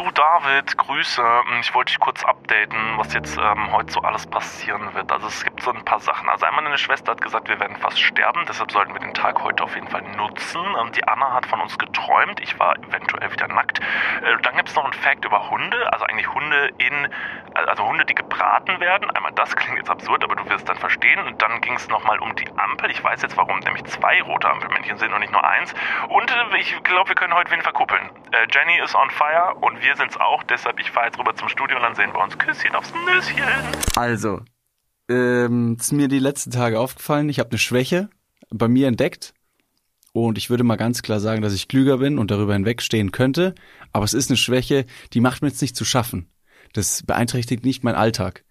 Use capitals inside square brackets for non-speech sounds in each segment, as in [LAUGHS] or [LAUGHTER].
Du David, Grüße. Ich wollte dich kurz updaten, was jetzt ähm, heute so alles passieren wird. Also es gibt so ein paar Sachen. Also einmal meine Schwester hat gesagt, wir werden fast sterben, deshalb sollten wir den Tag heute auf jeden Fall nutzen. Und die Anna hat von uns geträumt. Ich war eventuell wieder nackt. Äh, dann gibt es noch einen Fact über Hunde, also eigentlich Hunde in, also Hunde, die gebraten werden. Einmal das klingt jetzt absurd, aber du wirst dann verstehen. Und dann ging es nochmal um die Ampel. Ich weiß jetzt, warum nämlich zwei rote Ampelmännchen sind und nicht nur eins. Und äh, ich glaube, wir können heute wen verkuppeln. Äh, Jenny ist on fire und wir sind's auch. Deshalb, ich fahre jetzt rüber zum Studio und dann sehen wir uns. Küsschen aufs Nüsschen. Also, ähm, ist mir die letzten Tage aufgefallen, ich habe eine Schwäche bei mir entdeckt. Und ich würde mal ganz klar sagen, dass ich klüger bin und darüber hinwegstehen könnte. Aber es ist eine Schwäche, die macht mir jetzt nicht zu schaffen. Das beeinträchtigt nicht meinen Alltag.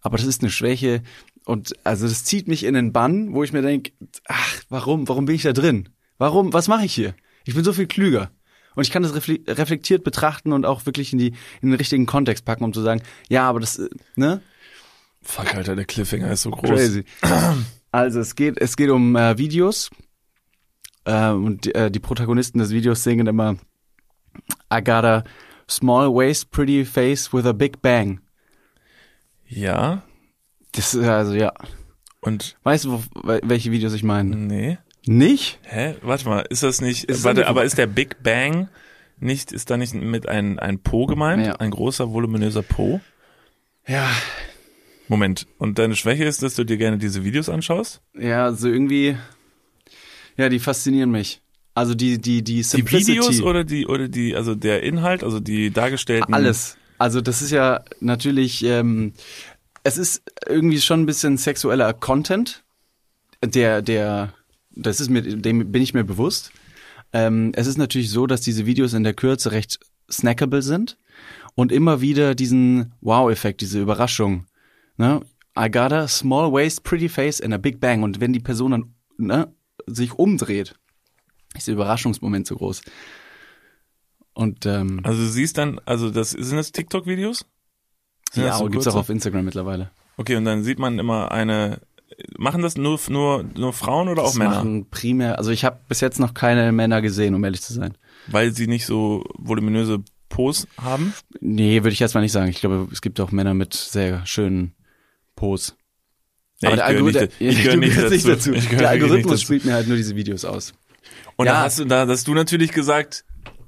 Aber das ist eine Schwäche und also das zieht mich in den Bann, wo ich mir denke, ach, warum, warum bin ich da drin? Warum, was mache ich hier? Ich bin so viel klüger. Und ich kann das reflektiert betrachten und auch wirklich in, die, in den richtigen Kontext packen, um zu sagen, ja, aber das, äh, ne? Fuck, Alter, der Cliffhanger ist so groß. Crazy. Also es geht, es geht um äh, Videos. Äh, und die, äh, die Protagonisten des Videos singen immer I got a small waist, pretty face with a big bang. Ja. Das ist also, ja. Und. Weißt du, wo, welche Videos ich meine? Nee. Nicht? Hä? Warte mal, ist das nicht, Ist warte, aber ist der Big Bang nicht, ist da nicht mit ein, ein Po gemeint? Ja. Ein großer, voluminöser Po? Ja. Moment. Und deine Schwäche ist, dass du dir gerne diese Videos anschaust? Ja, so irgendwie, ja, die faszinieren mich. Also die, die, die Die Simplicity. Videos oder die, oder die, also der Inhalt, also die dargestellten. Alles. Also das ist ja natürlich, ähm, es ist irgendwie schon ein bisschen sexueller Content, der, der, das ist mir, dem bin ich mir bewusst. Ähm, es ist natürlich so, dass diese Videos in der Kürze recht snackable sind und immer wieder diesen Wow-Effekt, diese Überraschung. Ne? I got a small waist, pretty face and a big bang. Und wenn die Person dann ne, sich umdreht, ist der Überraschungsmoment so groß. Und ähm, Also du siehst dann, also das, sind das TikTok-Videos? Ja, das so gibt's auch auf Instagram mittlerweile. Okay, und dann sieht man immer eine, machen das nur, nur, nur Frauen oder auch Das Männer? machen primär, also ich habe bis jetzt noch keine Männer gesehen, um ehrlich zu sein. Weil sie nicht so voluminöse Pos haben? Nee, würde ich jetzt mal nicht sagen. Ich glaube, es gibt auch Männer mit sehr schönen Pos. Ja, [LAUGHS] ich gehöre nicht, Algorithmus- ich gehöre du nicht dazu. Ich gehöre Der Algorithmus nicht dazu. spielt mir halt nur diese Videos aus. Und Ja. da hast du, da hast du natürlich gesagt,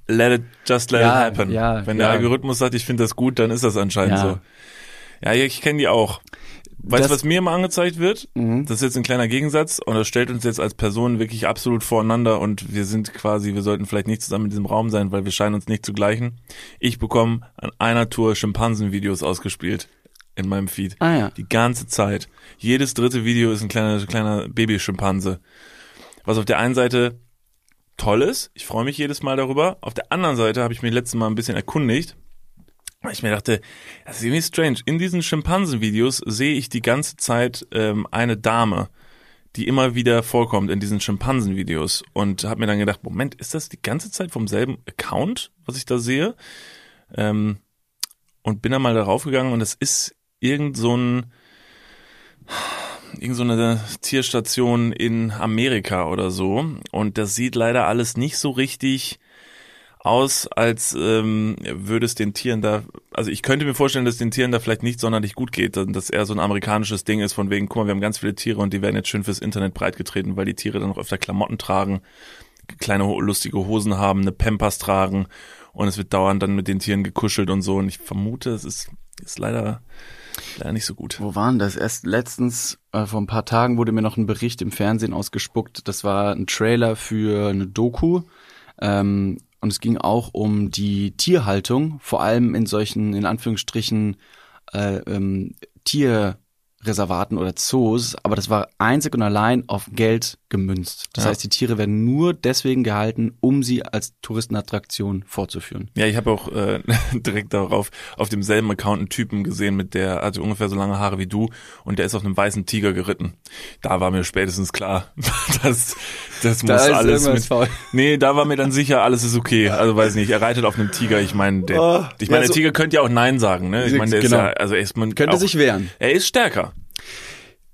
let it, just let Ja, it happen. ja, Wenn der. Algorithmus sagt, ich finde das gut, dann ist das anscheinend so. Ja, ich kenne die auch. Weißt du, was mir immer angezeigt wird? Mhm. Das ist jetzt ein kleiner Gegensatz und das stellt uns jetzt als Personen wirklich absolut voreinander und wir sind quasi, wir sollten vielleicht nicht zusammen in diesem Raum sein, weil wir scheinen uns nicht zu gleichen. Ich bekomme an einer Tour Schimpansenvideos ausgespielt in meinem Feed. Ah ja. Die ganze Zeit. Jedes dritte Video ist ein kleiner, kleiner Babyschimpanse. Was auf der einen Seite toll ist. Ich freue mich jedes Mal darüber. Auf der anderen Seite habe ich mich letztes Mal ein bisschen erkundigt. Weil ich mir dachte, das ist irgendwie strange. In diesen Schimpansenvideos sehe ich die ganze Zeit ähm, eine Dame, die immer wieder vorkommt in diesen Schimpansenvideos. Und habe mir dann gedacht, Moment, ist das die ganze Zeit vom selben Account, was ich da sehe? Ähm, und bin dann mal darauf gegangen und es ist irgend so ein irgend so Tierstation in Amerika oder so. Und das sieht leider alles nicht so richtig aus, als ähm, würde es den Tieren da, also ich könnte mir vorstellen, dass den Tieren da vielleicht nicht sonderlich gut geht, dass das eher so ein amerikanisches Ding ist, von wegen, guck mal, wir haben ganz viele Tiere und die werden jetzt schön fürs Internet breitgetreten, weil die Tiere dann auch öfter Klamotten tragen, kleine lustige Hosen haben, eine Pampers tragen und es wird dauernd dann mit den Tieren gekuschelt und so und ich vermute, es ist, ist leider, leider nicht so gut. Wo waren das? Erst letztens, äh, vor ein paar Tagen wurde mir noch ein Bericht im Fernsehen ausgespuckt. Das war ein Trailer für eine Doku. Ähm, und es ging auch um die Tierhaltung, vor allem in solchen, in Anführungsstrichen, äh, ähm, Tierreservaten oder Zoos. Aber das war einzig und allein auf Geld gemünzt. Das Ja. heißt, die Tiere werden nur deswegen gehalten, um sie als Touristenattraktion vorzuführen. Ja, ich habe auch äh, [LAUGHS] direkt darauf auf demselben Account einen Typen gesehen, mit der hatte ungefähr so lange Haare wie du und der ist auf einem weißen Tiger geritten. Da war mir spätestens klar, [LAUGHS] dass das muss alles mit, faul. Nee, da war mir dann sicher, alles ist okay. Also weiß nicht, er reitet auf einem Tiger. Ich meine, der, Oh, ich meine, ja, der so- Tiger könnte ja auch Nein sagen, ne? Ich meine, der Genau. ist ja, also er ist man Könnte auch, sich wehren. Er ist stärker.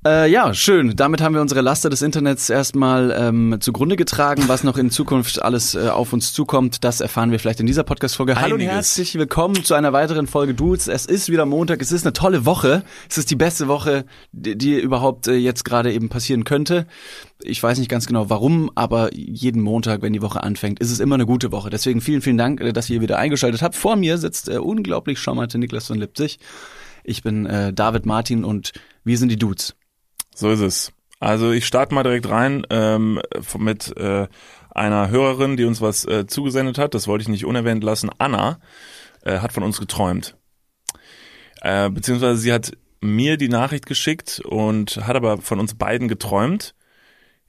Äh, ja, schön. Damit haben wir unsere Laster des Internets erstmal ähm, zugrunde getragen. Was noch in Zukunft alles äh, auf uns zukommt, das erfahren wir vielleicht in dieser Podcast-Folge. Hallo und herzlich willkommen zu einer weiteren Folge Dudes. Es ist wieder Montag, es ist eine tolle Woche. Es ist die beste Woche, die, die überhaupt äh, jetzt gerade eben passieren könnte. Ich weiß nicht ganz genau warum, aber jeden Montag, wenn die Woche anfängt, ist es immer eine gute Woche. Deswegen vielen, vielen Dank, äh, dass ihr wieder eingeschaltet habt. Vor mir sitzt äh, unglaublich charmante Niklas von Lipzig. Ich bin äh, David Martin und wir sind die Dudes. So ist es. Also ich starte mal direkt rein ähm, mit äh, einer Hörerin, die uns was äh, zugesendet hat. Das wollte ich nicht unerwähnt lassen. Anna äh, hat von uns geträumt. Äh, beziehungsweise sie hat mir die Nachricht geschickt und hat aber von uns beiden geträumt.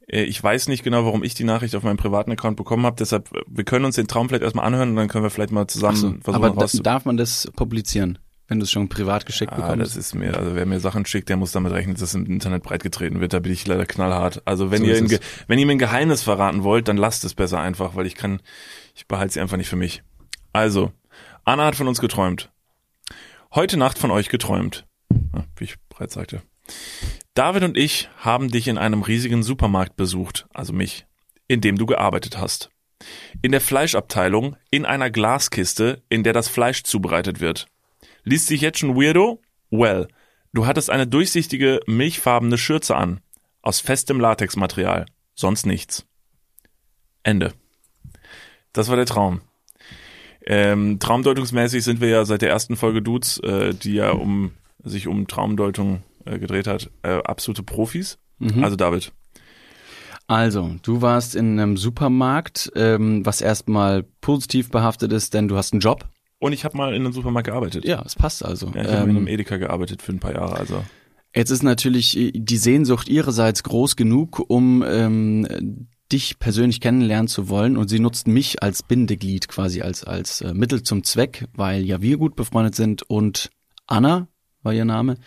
Äh, Ich weiß nicht genau, warum ich die Nachricht auf meinem privaten Account bekommen habe. Deshalb, äh, wir können uns den Traum vielleicht erstmal anhören und dann können wir vielleicht mal zusammen so, versuchen aber darf man das publizieren, wenn du es schon privat geschickt Ah, bekommst? das ist mir, also wer mir Sachen schickt, der muss damit rechnen, dass es im Internet breitgetreten wird. Da bin ich leider knallhart. Also wenn So ihr. Ge- wenn ihr mir ein Geheimnis verraten wollt, dann lasst es besser einfach, weil ich kann, ich behalte sie einfach nicht für mich. Also, Anna hat von uns geträumt. Heute Nacht von euch geträumt. Wie ich bereits sagte. David und ich haben dich in einem riesigen Supermarkt besucht, also mich, in dem du gearbeitet hast. In der Fleischabteilung, in einer Glaskiste, in der das Fleisch zubereitet wird. Liest sich jetzt schon weirdo? Well, du hattest eine durchsichtige, milchfarbene Schürze an. Aus festem Latexmaterial. Sonst nichts. Ende. Das war der Traum. Ähm, traumdeutungsmäßig sind wir ja seit der ersten Folge Dudes, äh, die ja um sich um Traumdeutung äh, gedreht hat, äh, absolute Profis. Mhm. Also David. Also, du warst in einem Supermarkt, ähm, was erstmal positiv behaftet ist, denn du hast einen Job. Und ich habe mal in einem Supermarkt gearbeitet. Ja, es passt also. Ja, ich habe in einem ähm, Edeka gearbeitet für ein paar Jahre. Also jetzt ist natürlich äh, die Sehnsucht ihrerseits groß genug, um ähm, dich persönlich kennenlernen zu wollen und sie nutzt mich als Bindeglied quasi als als äh, Mittel zum Zweck, weil ja wir gut befreundet sind und Anna war ihr Name.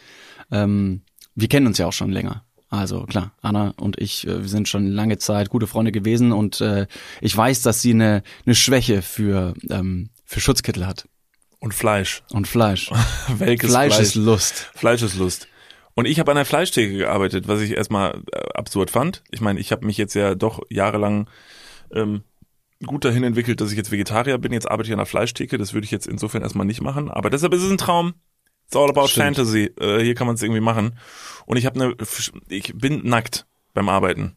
Ähm, wir kennen uns ja auch schon länger. Also klar, Anna und ich, äh, wir sind schon lange Zeit gute Freunde gewesen und äh, ich weiß, dass sie eine, eine Schwäche für, ähm, für Schutzkittel hat und Fleisch. und Fleisch. [LAUGHS] Welkes Fleisch, Fleisch ist Lust. Fleisch ist Lust. Und ich habe an der Fleischtheke gearbeitet, was ich erstmal äh, absurd fand. Ich meine, ich habe mich jetzt ja doch jahrelang ähm, gut dahin entwickelt, dass ich jetzt Vegetarier bin. Jetzt arbeite ich an der Fleischtheke. Das würde ich jetzt insofern erstmal nicht machen. Aber deshalb ist es ein Traum. It's all about Stimmt. Fantasy. Äh, hier kann man es irgendwie machen. Und ich habe eine, ich bin nackt beim Arbeiten.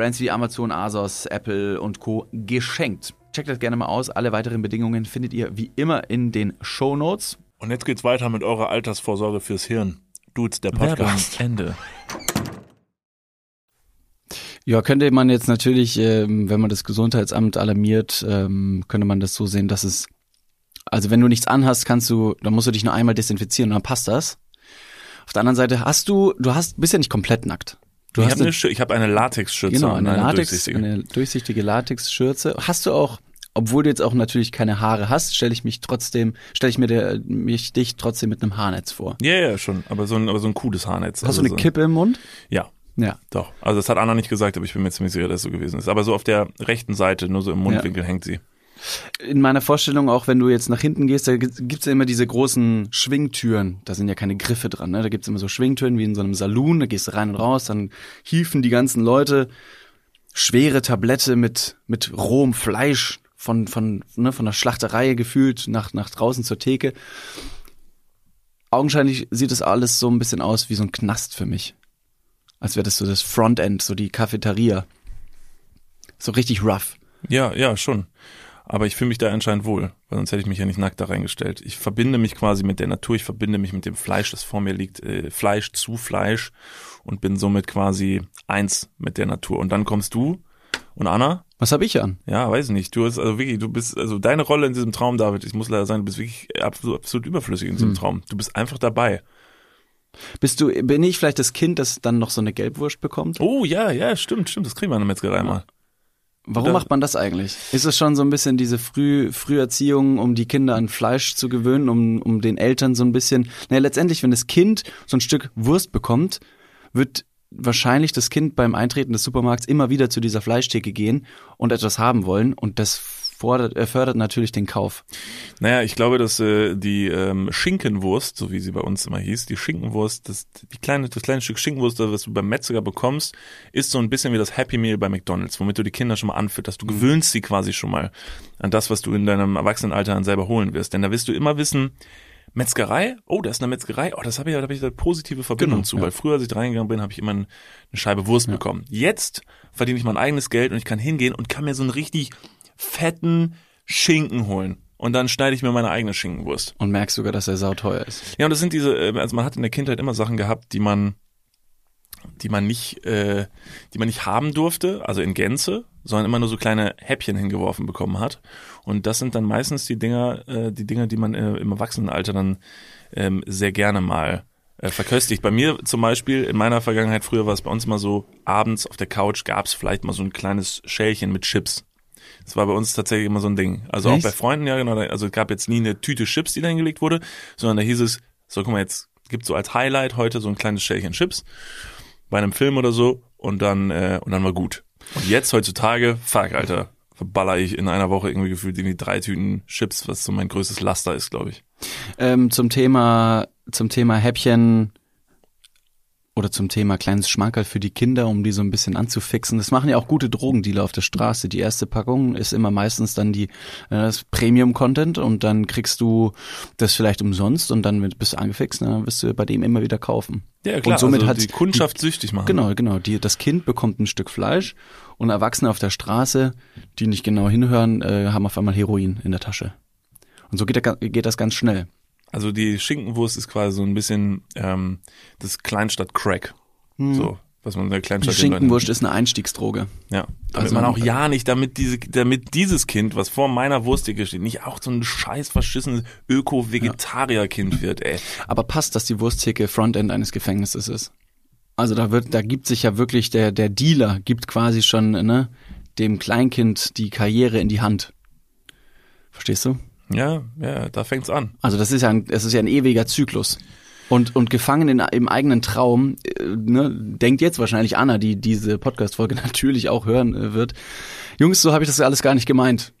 Brands wie Amazon, Asos, Apple und Co. geschenkt. Checkt das gerne mal aus. Alle weiteren Bedingungen findet ihr wie immer in den Show Notes. Und jetzt geht's weiter mit eurer Altersvorsorge fürs Hirn. Dudes, der Podcast. Ende. Ja, könnte man jetzt natürlich, ähm, wenn man das Gesundheitsamt alarmiert, ähm, könnte man das so sehen, dass es, also wenn du nichts anhast, kannst du, dann musst du dich nur einmal desinfizieren und dann passt das. Auf der anderen Seite hast du, du hast, bist ja nicht komplett nackt. Du ich habe eine, ich hab eine Latexschürze. Genau, und eine, Latex, durchsichtige. eine durchsichtige Latex-Schürze. Hast du auch, obwohl du jetzt auch natürlich keine Haare hast, stelle ich mich trotzdem, stelle ich mir, der, mich dich trotzdem mit einem Haarnetz vor. Ja, ja, schon. Aber so ein, aber so ein cooles Haarnetz. Hast also du eine so, Kippe im Mund? Ja, Ja. doch. Also das hat Anna nicht gesagt, aber ich bin mir ziemlich sicher, dass es so gewesen ist. Aber so auf der rechten Seite, nur so im Mundwinkel hängt sie. In meiner Vorstellung, auch wenn du jetzt nach hinten gehst, da gibt- gibt's ja immer diese großen Schwingtüren. Da sind ja keine Griffe dran. Ne? Da gibt's immer so Schwingtüren wie in so einem Saloon. Da gehst du rein und raus, dann hieven die ganzen Leute schwere Tablette mit, mit rohem Fleisch von, von, ne, von der Schlachterei gefühlt nach, nach draußen zur Theke. Augenscheinlich sieht das alles so ein bisschen aus wie so ein Knast für mich. Als wäre das so das Frontend, so die Cafeteria. So richtig rough. Ja, ja, schon. Aber ich fühle mich da anscheinend wohl, weil sonst hätte ich mich ja nicht nackt da reingestellt. Ich verbinde mich quasi mit der Natur, ich verbinde mich mit dem Fleisch, das vor mir liegt, äh, Fleisch zu Fleisch und bin somit quasi eins mit der Natur. Und dann kommst du und Anna, Was habe ich an? ja, weiß ich nicht, du bist also wirklich, du bist, also deine Rolle in diesem Traum, David, ich muss leider sagen, du bist wirklich absolut, absolut überflüssig in diesem Traum. Du bist einfach dabei. Bist du, bin ich vielleicht das Kind, das dann noch so eine Gelbwurst bekommt? Oh ja, ja, stimmt, stimmt, das kriegen wir in der Metzgerei mal. Warum Oder- macht man das eigentlich? Ist es schon so ein bisschen diese Früh, Früherziehung, um die Kinder an Fleisch zu gewöhnen, um, um den Eltern so ein bisschen, naja, letztendlich, wenn das Kind so ein Stück Wurst bekommt, wird wahrscheinlich das Kind beim Eintreten des Supermarkts immer wieder zu dieser Fleischtheke gehen und etwas haben wollen und das fordert, äh, fördert natürlich den Kauf. Naja, ich glaube, dass äh, die ähm, Schinkenwurst, so wie sie bei uns immer hieß, die Schinkenwurst, das, die kleine, das kleine Stück Schinkenwurst, das du beim Metzger bekommst, ist so ein bisschen wie das Happy Meal bei McDonalds, womit du die Kinder schon mal anfütterst. Du gewöhnst sie quasi schon mal an das, was du in deinem Erwachsenenalter dann selber holen wirst. Denn da wirst du immer wissen, Metzgerei, oh, da ist eine Metzgerei, oh, das habe ich, da habe ich eine positive Verbindung Genau, zu, ja. weil früher, als ich da reingegangen bin, habe ich immer eine Scheibe Wurst bekommen. Jetzt verdiene ich mein eigenes Geld und ich kann hingehen und kann mir so einen richtig fetten Schinken holen. Und dann schneide ich mir meine eigene Schinkenwurst. Und merkst sogar, dass er sauteuer ist. Ja, und das sind diese, äh, also man hat in der Kindheit immer Sachen gehabt, die man, die man nicht, äh, die man nicht haben durfte, also in Gänze, sondern immer nur so kleine Häppchen hingeworfen bekommen hat. Und das sind dann meistens die Dinger, äh, die Dinger, die man äh, im Erwachsenenalter dann ähm, sehr gerne mal äh, verköstigt. Bei mir zum Beispiel, in meiner Vergangenheit, früher war es bei uns mal so, abends auf der Couch gab es vielleicht mal so ein kleines Schälchen mit Chips. Das war bei uns tatsächlich immer so ein Ding. Also auch Echt? bei Freunden, ja genau. Also es gab jetzt nie eine Tüte Chips, die da hingelegt wurde, sondern da hieß es, so guck mal, jetzt gibt so als Highlight heute so ein kleines Schälchen Chips bei einem Film oder so und dann äh, und dann war gut. Und jetzt heutzutage, fuck, Alter, verballer ich in einer Woche irgendwie gefühlt irgendwie drei Tüten Chips, was so mein größtes Laster ist, glaube ich. Ähm, zum Thema, zum Thema Häppchen oder zum Thema kleines Schmankerl für die Kinder, um die so ein bisschen anzufixen. Das machen ja auch gute Drogendealer auf der Straße. Die erste Packung ist immer meistens dann die äh, das Premium-Content und dann kriegst du das vielleicht umsonst und dann bist du angefixt und dann wirst du bei dem immer wieder kaufen. Ja, klar, und somit also hat die Kundschaft süchtig machen. Genau, genau. Die, das Kind bekommt ein Stück Fleisch und Erwachsene auf der Straße, die nicht genau hinhören, äh, haben auf einmal Heroin in der Tasche. Und so geht, geht das ganz schnell. Also die Schinkenwurst ist quasi so ein bisschen ähm, das Kleinstadt-Crack. Hm. So. was man in der Die Kleinstadt den Schinkenwurst ist eine Einstiegsdroge. Ja, damit Also, man auch ja nicht, damit diese, damit dieses Kind, was vor meiner Wursttheke steht, nicht auch so ein scheiß verschissenes Öko-Vegetarier-Kind wird, ey. Aber passt, dass die Wursttheke Frontend eines Gefängnisses ist. Also da wird, da gibt sich ja wirklich der, der Dealer gibt quasi schon, ne, dem Kleinkind die Karriere in die Hand. Verstehst du? Ja, ja, da fängt's an. Also das ist ja ein, das ist ja ein ewiger Zyklus. Und, und gefangen in, im eigenen Traum, äh, ne, denkt jetzt wahrscheinlich Anna, die diese Podcast-Folge [LAUGHS] natürlich auch hören äh, wird. Jungs, so habe ich das alles gar nicht gemeint.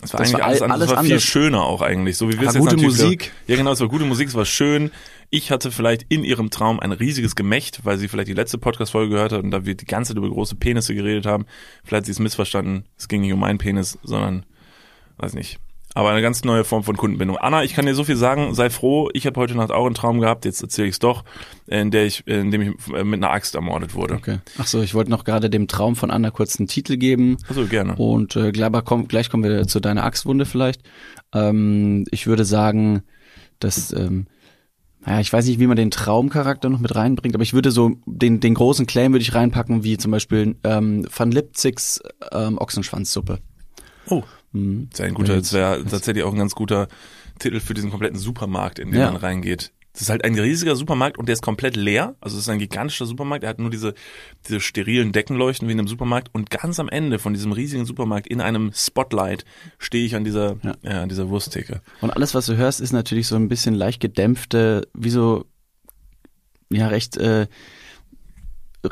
Das war Das eigentlich war alles, all- anders. alles war viel anders. schöner auch eigentlich. So wie wir es jetzt gute Musik. Ja, genau, es war gute Musik, es war schön. Ich hatte vielleicht in ihrem Traum ein riesiges Gemächt, weil sie vielleicht die letzte Podcast-Folge gehört hat und da wir die ganze Zeit über große Penisse geredet haben. Vielleicht hat sie es missverstanden. Es ging nicht um meinen Penis, sondern, weiß nicht. Aber eine ganz neue Form von Kundenbindung. Anna, ich kann dir so viel sagen, sei froh, ich habe heute Nacht auch einen Traum gehabt, jetzt erzähle ich es doch, in, der ich, in dem ich äh, mit einer Axt ermordet wurde. Okay. Ach so, ich wollte noch gerade dem Traum von Anna kurz einen Titel geben. Also gerne. Und äh, gleich, komm, gleich kommen wir zu deiner Axtwunde vielleicht. Ähm, ich würde sagen, dass, ähm, naja, ich weiß nicht, wie man den Traumcharakter noch mit reinbringt, aber ich würde so den, den großen Claim würde ich reinpacken, wie zum Beispiel ähm, Van Lipzigs ähm, Ochsenschwanzsuppe. Oh. Mhm. Das ist ein guter, das wäre tatsächlich auch ein ganz guter Titel für diesen kompletten Supermarkt, in den Ja. man reingeht. Das ist halt ein riesiger Supermarkt und der ist komplett leer. Also es ist ein gigantischer Supermarkt. Er hat nur diese, diese sterilen Deckenleuchten wie in einem Supermarkt. Und ganz am Ende von diesem riesigen Supermarkt in einem Spotlight stehe ich an dieser, Ja. ja. an dieser Wursttheke. Und alles, was du hörst, ist natürlich so ein bisschen leicht gedämpfte, wie so, ja, recht, äh,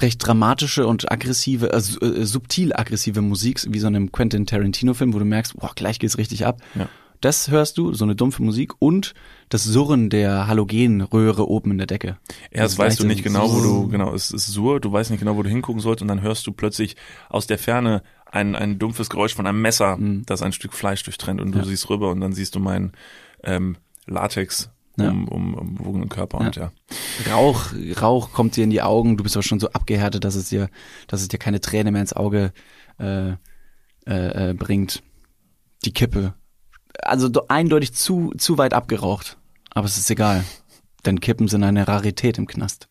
recht dramatische und aggressive, äh, äh, subtil aggressive Musik, wie so in einem Quentin Tarantino-Film, wo du merkst, boah, gleich geht's richtig ab. Ja. Das hörst du, so eine dumpfe Musik und das Surren der Halogenröhre oben in der Decke. Erst Das weißt du nicht genau, wo du, genau, es ist Sur, du weißt nicht genau, wo du hingucken sollst und dann hörst du plötzlich aus der Ferne ein, ein dumpfes Geräusch von einem Messer, das ein Stück Fleisch durchtrennt und du Mhm. Ja. siehst rüber und dann siehst du meinen ähm, Latex Ja. um, um, umwogenen Körper und ja. Rauch, Rauch kommt dir in die Augen, du bist aber schon so abgehärtet, dass es dir, dass es dir keine Träne mehr ins Auge äh, äh, äh, bringt. Die Kippe. Also eindeutig zu, zu weit abgeraucht. Aber es ist egal. Denn Kippen sind eine Rarität im Knast.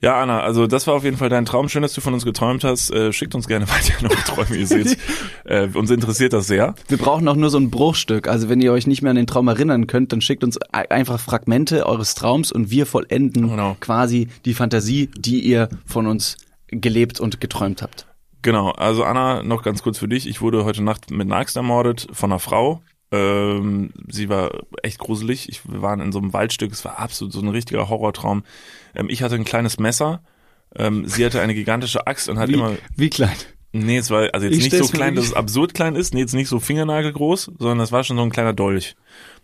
Ja, Anna, also das war auf jeden Fall dein Traum. Schön, dass du von uns geträumt hast. Äh, schickt uns gerne [LAUGHS] weiter noch Träume, ihr seht. [LAUGHS] äh, uns interessiert das sehr. Wir brauchen auch nur so ein Bruchstück. Also wenn ihr euch nicht mehr an den Traum erinnern könnt, dann schickt uns ei- einfach Fragmente eures Traums und wir vollenden Genau. quasi die Fantasie, die ihr von uns gelebt und geträumt habt. Genau, also Anna, noch ganz kurz für dich. Ich wurde heute Nacht mit einer Axt ermordet von einer Frau. Ähm, sie war echt gruselig. Ich, wir waren in so einem Waldstück. Es war absolut so ein richtiger Horrortraum. Ähm, ich hatte ein kleines Messer. Ähm, sie hatte eine gigantische Axt und hat Wie, immer. wie klein? Nee, es war also jetzt Ich nicht so klein, dass es absurd klein ist. Nee, jetzt nicht so fingernagelgroß, sondern das war schon so ein kleiner Dolch.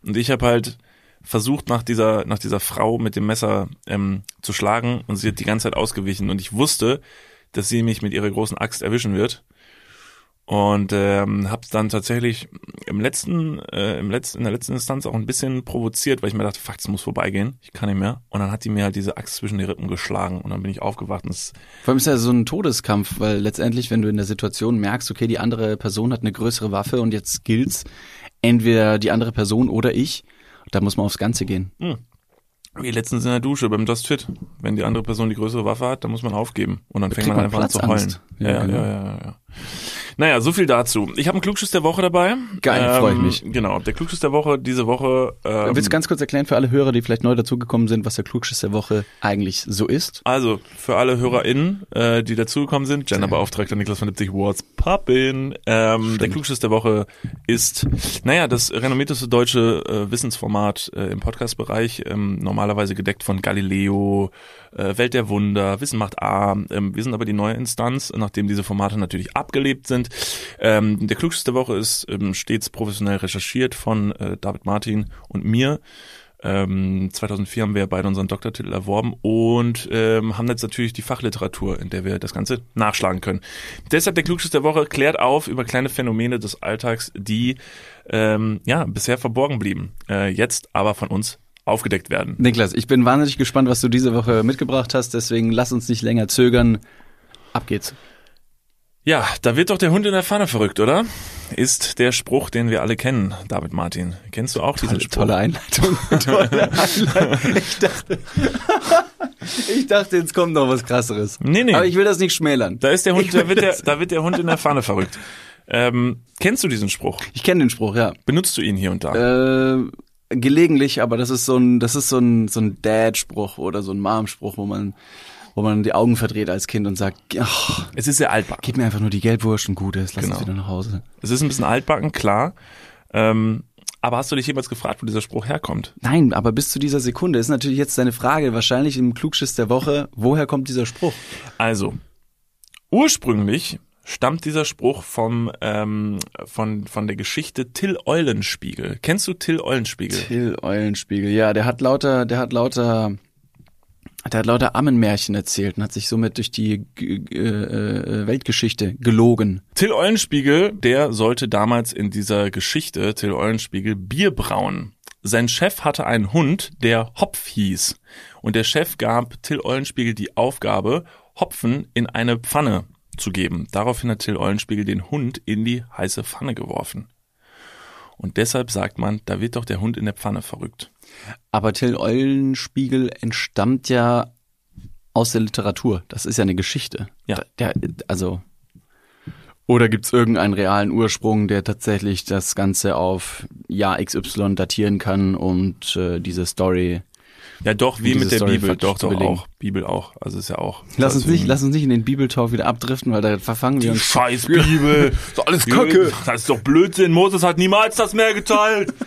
Und ich habe halt versucht, nach dieser, nach dieser Frau mit dem Messer ähm, zu schlagen und sie hat die ganze Zeit ausgewichen. Und ich wusste, dass sie mich mit ihrer großen Axt erwischen wird. Und ähm, habe dann tatsächlich im letzten, äh, im letzten, in der letzten Instanz auch ein bisschen provoziert, weil ich mir dachte, fuck, das muss vorbeigehen, ich kann nicht mehr. Und dann hat die mir halt diese Axt zwischen die Rippen geschlagen und dann bin ich aufgewacht und es Vor allem ist ja so ein Todeskampf, weil letztendlich, wenn du in der Situation merkst, okay, die andere Person hat eine größere Waffe und jetzt gilt's entweder die andere Person oder ich, da muss man aufs Ganze gehen. Wie letztens in der Dusche beim Just Fit. Wenn die andere Person die größere Waffe hat, dann muss man aufgeben. Und dann fängt man einfach an zu heulen. Ja, Ja, ja, genau. ja, ja, ja. Naja, so viel dazu. Ich habe einen Klugschiss der Woche dabei. Ähm, Geil, freu ich mich. Genau, der Klugschiss der Woche diese Woche. Ähm, Willst du ganz kurz erklären für alle Hörer, die vielleicht neu dazugekommen sind, was der Klugschiss der Woche eigentlich so ist? also, für alle HörerInnen, äh, die dazugekommen sind, Genderbeauftragter Niklas von Lipzig, what's poppin? Ähm, der Klugschiss der Woche ist, naja, das renommierteste deutsche äh, Wissensformat äh, im Podcast-Bereich, ähm, normalerweise gedeckt von Galileo, äh, Welt der Wunder, Wissen macht A. Ähm, wir sind aber die neue Instanz, nachdem diese Formate natürlich abgelebt sind. Ähm, der Klugschiss der Woche ist ähm, stets professionell recherchiert von äh, David Martin und mir. Ähm, 2004 haben wir beide unseren Doktortitel erworben und ähm, haben jetzt natürlich die Fachliteratur, in der wir das Ganze nachschlagen können. Deshalb der Klugschiss der Woche klärt auf über kleine Phänomene des Alltags, die ähm, ja bisher verborgen blieben, äh, jetzt aber von uns aufgedeckt werden. Niklas, ich bin wahnsinnig gespannt, was du diese Woche mitgebracht hast, deswegen lass uns nicht länger zögern. Ab geht's. Ja, da wird doch der Hund in der Pfanne verrückt, oder? Ist der Spruch, den wir alle kennen, David Martin. Kennst du auch diesen Tolle, Spruch? tolle Einleitung. [LAUGHS] tolle Einleitung. Ich dachte, [LAUGHS] Ich dachte, jetzt kommt noch was krasseres. Nee, nee. Aber ich will das nicht schmälern. Da ist der Hund, da wird der, da wird der Hund in der Pfanne verrückt. Ähm, kennst du diesen Spruch? Ich kenne den Spruch, ja. Benutzt du ihn hier und da? Äh, gelegentlich, aber das ist so ein, das ist so ein, so ein Dad-Spruch oder so ein Mom-Spruch, wo man, wo man die Augen verdreht als Kind und sagt, ach, es ist sehr altbacken. gib mir einfach nur die Gelbwurst und gut ist, lass Genau. uns wieder nach Hause. Es ist ein bisschen altbacken, klar. Ähm, aber hast du dich jemals gefragt, wo dieser Spruch herkommt? Nein, aber bis zu dieser Sekunde ist natürlich jetzt deine Frage, wahrscheinlich im Klugschiss der Woche, woher kommt dieser Spruch? Also, ursprünglich stammt dieser Spruch vom, ähm, von, von der Geschichte Till Eulenspiegel. Kennst du Till Eulenspiegel? Till Eulenspiegel, ja, der hat lauter, der hat lauter, der hat lauter Ammenmärchen erzählt und hat sich somit durch die G- äh, Weltgeschichte gelogen. Till Eulenspiegel, der sollte damals in dieser Geschichte, Till Eulenspiegel, Bier brauen. Sein Chef hatte einen Hund, der Hopf hieß. Und der Chef gab Till Eulenspiegel die Aufgabe, Hopfen in eine Pfanne zu geben. Daraufhin hat Till Eulenspiegel den Hund in die heiße Pfanne geworfen. Und deshalb sagt man, da wird doch der Hund in der Pfanne verrückt. Aber Till Eulenspiegel entstammt ja aus der Literatur. Das ist ja eine Geschichte. Ja. Der, also. Oder gibt's irgendeinen realen Ursprung, der tatsächlich das Ganze auf Jahr XY datieren kann und äh, diese Story. Ja, doch, wie mit der Story Bibel. Doch, doch auch. Bibel auch. Also ist ja auch. Lass uns nicht, lass uns nicht in den Bibeltalk wieder abdriften, weil da verfangen wir uns. scheiß Bibel. Ist doch alles Kacke. Das ist doch Blödsinn. Moses hat niemals das Meer geteilt. [LAUGHS]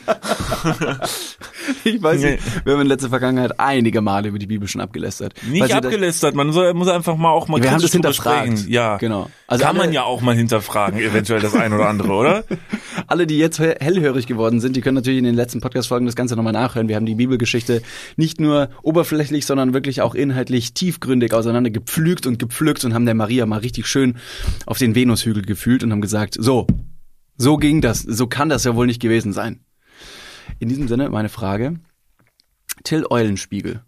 Ich weiß Nee. nicht. Wir haben in letzter Vergangenheit einige Male über die Bibel schon abgelästert. Nicht abgelästert, man soll, muss einfach mal auch mal Wir haben das hinterfragt. sprechen. Ja, Genau. Also Kann alle- man ja auch mal hinterfragen, eventuell das ein oder andere, oder? [LAUGHS] Alle, die jetzt he- hellhörig geworden sind, die können natürlich in den letzten Podcast-Folgen das Ganze nochmal nachhören. Wir haben die Bibelgeschichte nicht nur oberflächlich, sondern wirklich auch inhaltlich tiefgründig auseinander gepflügt und gepflückt und haben der Maria mal richtig schön auf den Venushügel gefühlt und haben gesagt, so, so ging das, so kann das ja wohl nicht gewesen sein. In diesem Sinne meine Frage, Till Eulenspiegel,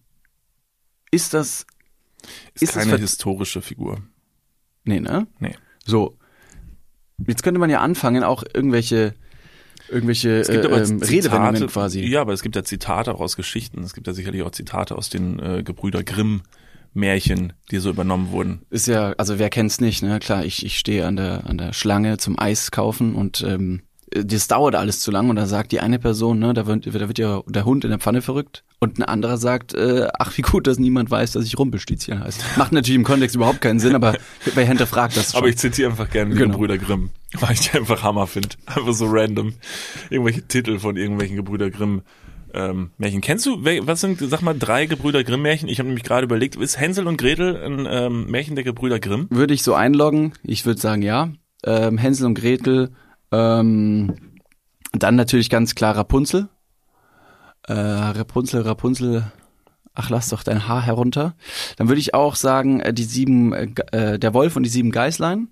ist das, Ist, Ist keine ver- historische Figur. nee, ne? Nee. So. Jetzt könnte man ja anfangen, auch irgendwelche, irgendwelche Es gibt äh, aber ähm, Zitate, Redewendungen quasi. Ja, aber es gibt ja Zitate auch aus Geschichten. Es gibt ja sicherlich auch Zitate aus den äh, Gebrüder Grimm Märchen, die so übernommen wurden. Ist ja, also wer kennt's nicht, ne? Klar, ich, ich stehe an der, an der Schlange zum Eis kaufen und ähm, das dauert alles zu lang und da sagt die eine Person, ne, da wird, da wird ja der Hund in der Pfanne verrückt und ein anderer sagt, äh, ach wie gut, dass niemand weiß, dass ich Rumpelstilzchen heiße. Macht natürlich im Kontext überhaupt keinen Sinn, aber wer hinterfragt das schon. Aber ich zitiere einfach gerne Genau. Gebrüder Grimm, weil ich die einfach Hammer finde. Einfach so random. Irgendwelche Titel von irgendwelchen Gebrüder Grimm ähm, Märchen. Kennst du, was sind, sag mal, drei Gebrüder Grimm Märchen? Ich habe nämlich gerade überlegt, ist Hänsel und Gretel ein ähm, Märchen der Gebrüder Grimm? würde ich so einloggen, ich würde sagen ja. Ähm, Hänsel und Gretel, ähm, dann natürlich ganz klar Rapunzel. Äh, Rapunzel, Rapunzel, ach lass doch dein Haar herunter. Dann würde ich auch sagen, äh, die sieben, äh, äh, der Wolf und die sieben Geißlein.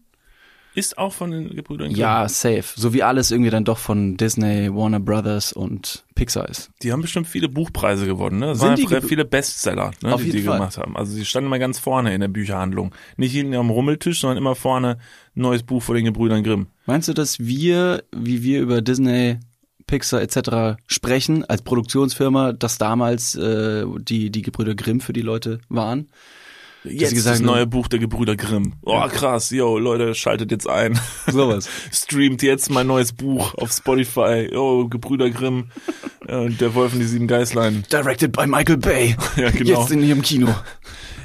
Ist auch von den Gebrüdern Grimm. Ja, safe. So wie alles irgendwie dann doch von Disney, Warner Brothers und Pixar ist. Die haben bestimmt viele Buchpreise gewonnen, ne? Das Sind waren die viele Bestseller, ne, Auf die die Fall. gemacht haben. Also die standen immer ganz vorne in der Bücherhandlung. Nicht hinten am Rummeltisch, sondern immer vorne ein neues Buch von den Gebrüdern Grimm. Meinst du, dass wir, wie wir über Disney, Pixar etc. sprechen als Produktionsfirma, dass damals äh, die die Gebrüder Grimm für die Leute waren? Jetzt gesagt das neue Buch der Gebrüder Grimm. Oh, krass, yo, Leute, schaltet jetzt ein. [LAUGHS] Sowas. Streamt jetzt mein neues Buch auf Spotify. Yo, Gebrüder Grimm, äh, der Wolf und die sieben Geißlein. Directed by Michael Bay. [LAUGHS] Ja, genau. Jetzt in ihrem Kino. [LAUGHS]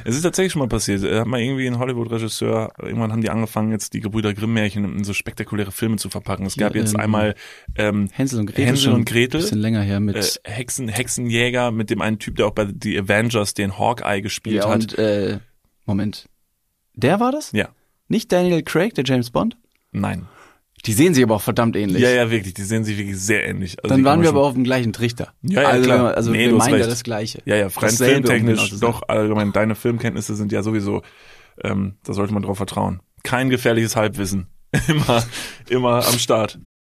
Es ist tatsächlich schon mal passiert. Er hat mal irgendwie ein Hollywood-Regisseur, irgendwann haben die angefangen, jetzt die Gebrüder Grimm-Märchen in so spektakuläre Filme zu verpacken. Es gab jetzt ähm, einmal ähm, Hänsel und Gretel. Hänsel und Gretel. Bisschen länger her mit äh, Hexen, Hexenjäger mit dem einen Typ, der auch bei The Avengers den Hawkeye gespielt ja, hat. und äh, Moment. Der war das? Ja. Nicht Daniel Craig, der James Bond? Nein. Die sehen sich aber auch verdammt ähnlich. Ja, ja, wirklich. Die sehen sich wirklich sehr ähnlich. Also Dann waren wir schon- aber auf dem gleichen Trichter. Ja, ja, also, klar. Also Nee, wir meinen ja das Gleiche. Ja, ja, rein um filmtechnisch, doch, allgemein, deine Filmkenntnisse sind ja sowieso, ähm, da sollte man drauf vertrauen. Kein gefährliches Halbwissen. [LAUGHS] Immer, immer am Start.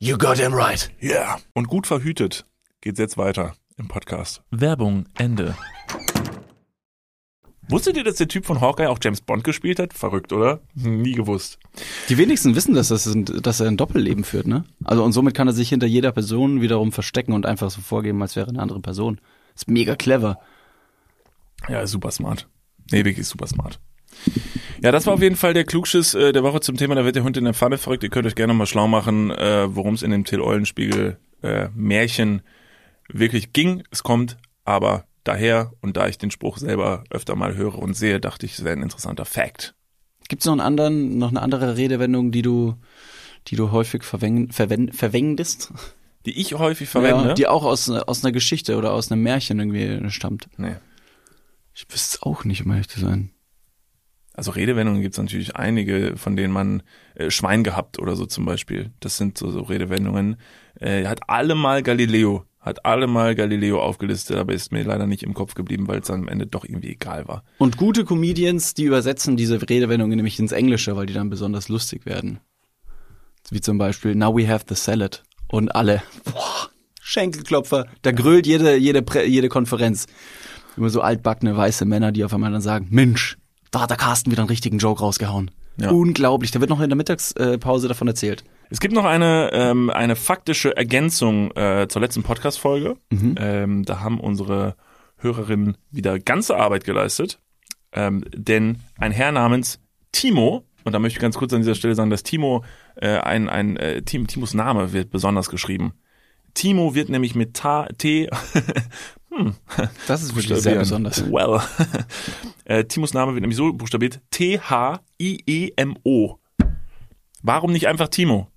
You got him right. Ja. Yeah. Und gut verhütet geht's jetzt weiter im Podcast. Werbung, Ende. Wusstet ihr, dass der Typ von Hawkeye auch James Bond gespielt hat? Verrückt, oder? [LAUGHS] Nie gewusst. Die wenigsten wissen, dass, das ein, dass er ein Doppelleben führt, ne? Also und somit kann er sich hinter jeder Person wiederum verstecken und einfach so vorgeben, als wäre eine andere Person. Ist mega clever. Ja, ist super smart. Nee, wirklich super smart. Ja, das war auf jeden Fall der Klugschiss äh, der Woche zum Thema, da wird der Hund in der Pfanne verrückt. Ihr könnt euch gerne mal schlau machen, äh, worum es in dem Till Eulenspiegel äh, Märchen wirklich ging. Es kommt aber daher und da ich den Spruch selber öfter mal höre und sehe, dachte ich, es wäre ein interessanter Fact. Gibt's noch einen anderen, noch eine andere Redewendung, die du, die du häufig verweng, verwen, verwendest? Die ich häufig verwende. Ja, die auch aus, aus einer Geschichte oder aus einem Märchen irgendwie stammt. nee. Ich wüsste es auch nicht, um ehrlich zu sein. Also Redewendungen gibt es natürlich einige, von denen man äh, Schwein gehabt oder so zum Beispiel. Das sind so, so Redewendungen. Äh, hat alle mal Galileo, hat alle mal Galileo aufgelistet, aber ist mir leider nicht im Kopf geblieben, weil es am Ende doch irgendwie egal war. Und gute Comedians, die übersetzen diese Redewendungen nämlich ins Englische, weil die dann besonders lustig werden. Wie zum Beispiel, now we have the salad. Und alle, boah, Schenkelklopfer, da grölt jede, jede, jede Konferenz. Immer so altbackene weiße Männer, die auf einmal dann sagen, Mensch, da hat der Carsten wieder einen richtigen Joke rausgehauen. Ja. Unglaublich, da wird noch in der Mittagspause davon erzählt. Es gibt noch eine, ähm, eine faktische Ergänzung äh, zur letzten Podcast-Folge. Mhm. Ähm, da haben unsere Hörerinnen wieder ganze Arbeit geleistet. Ähm, denn ein Herr namens Timo, und da möchte ich ganz kurz an dieser Stelle sagen, dass Timo, äh, ein, ein äh, Tim, Timos Name wird besonders geschrieben. Timo wird nämlich mit Ta, T, [LAUGHS] Das ist wirklich sehr besonders. Well. [LAUGHS] äh, Timos Name wird nämlich so buchstabiert T-H-I-E-M-O. Warum nicht einfach Timo?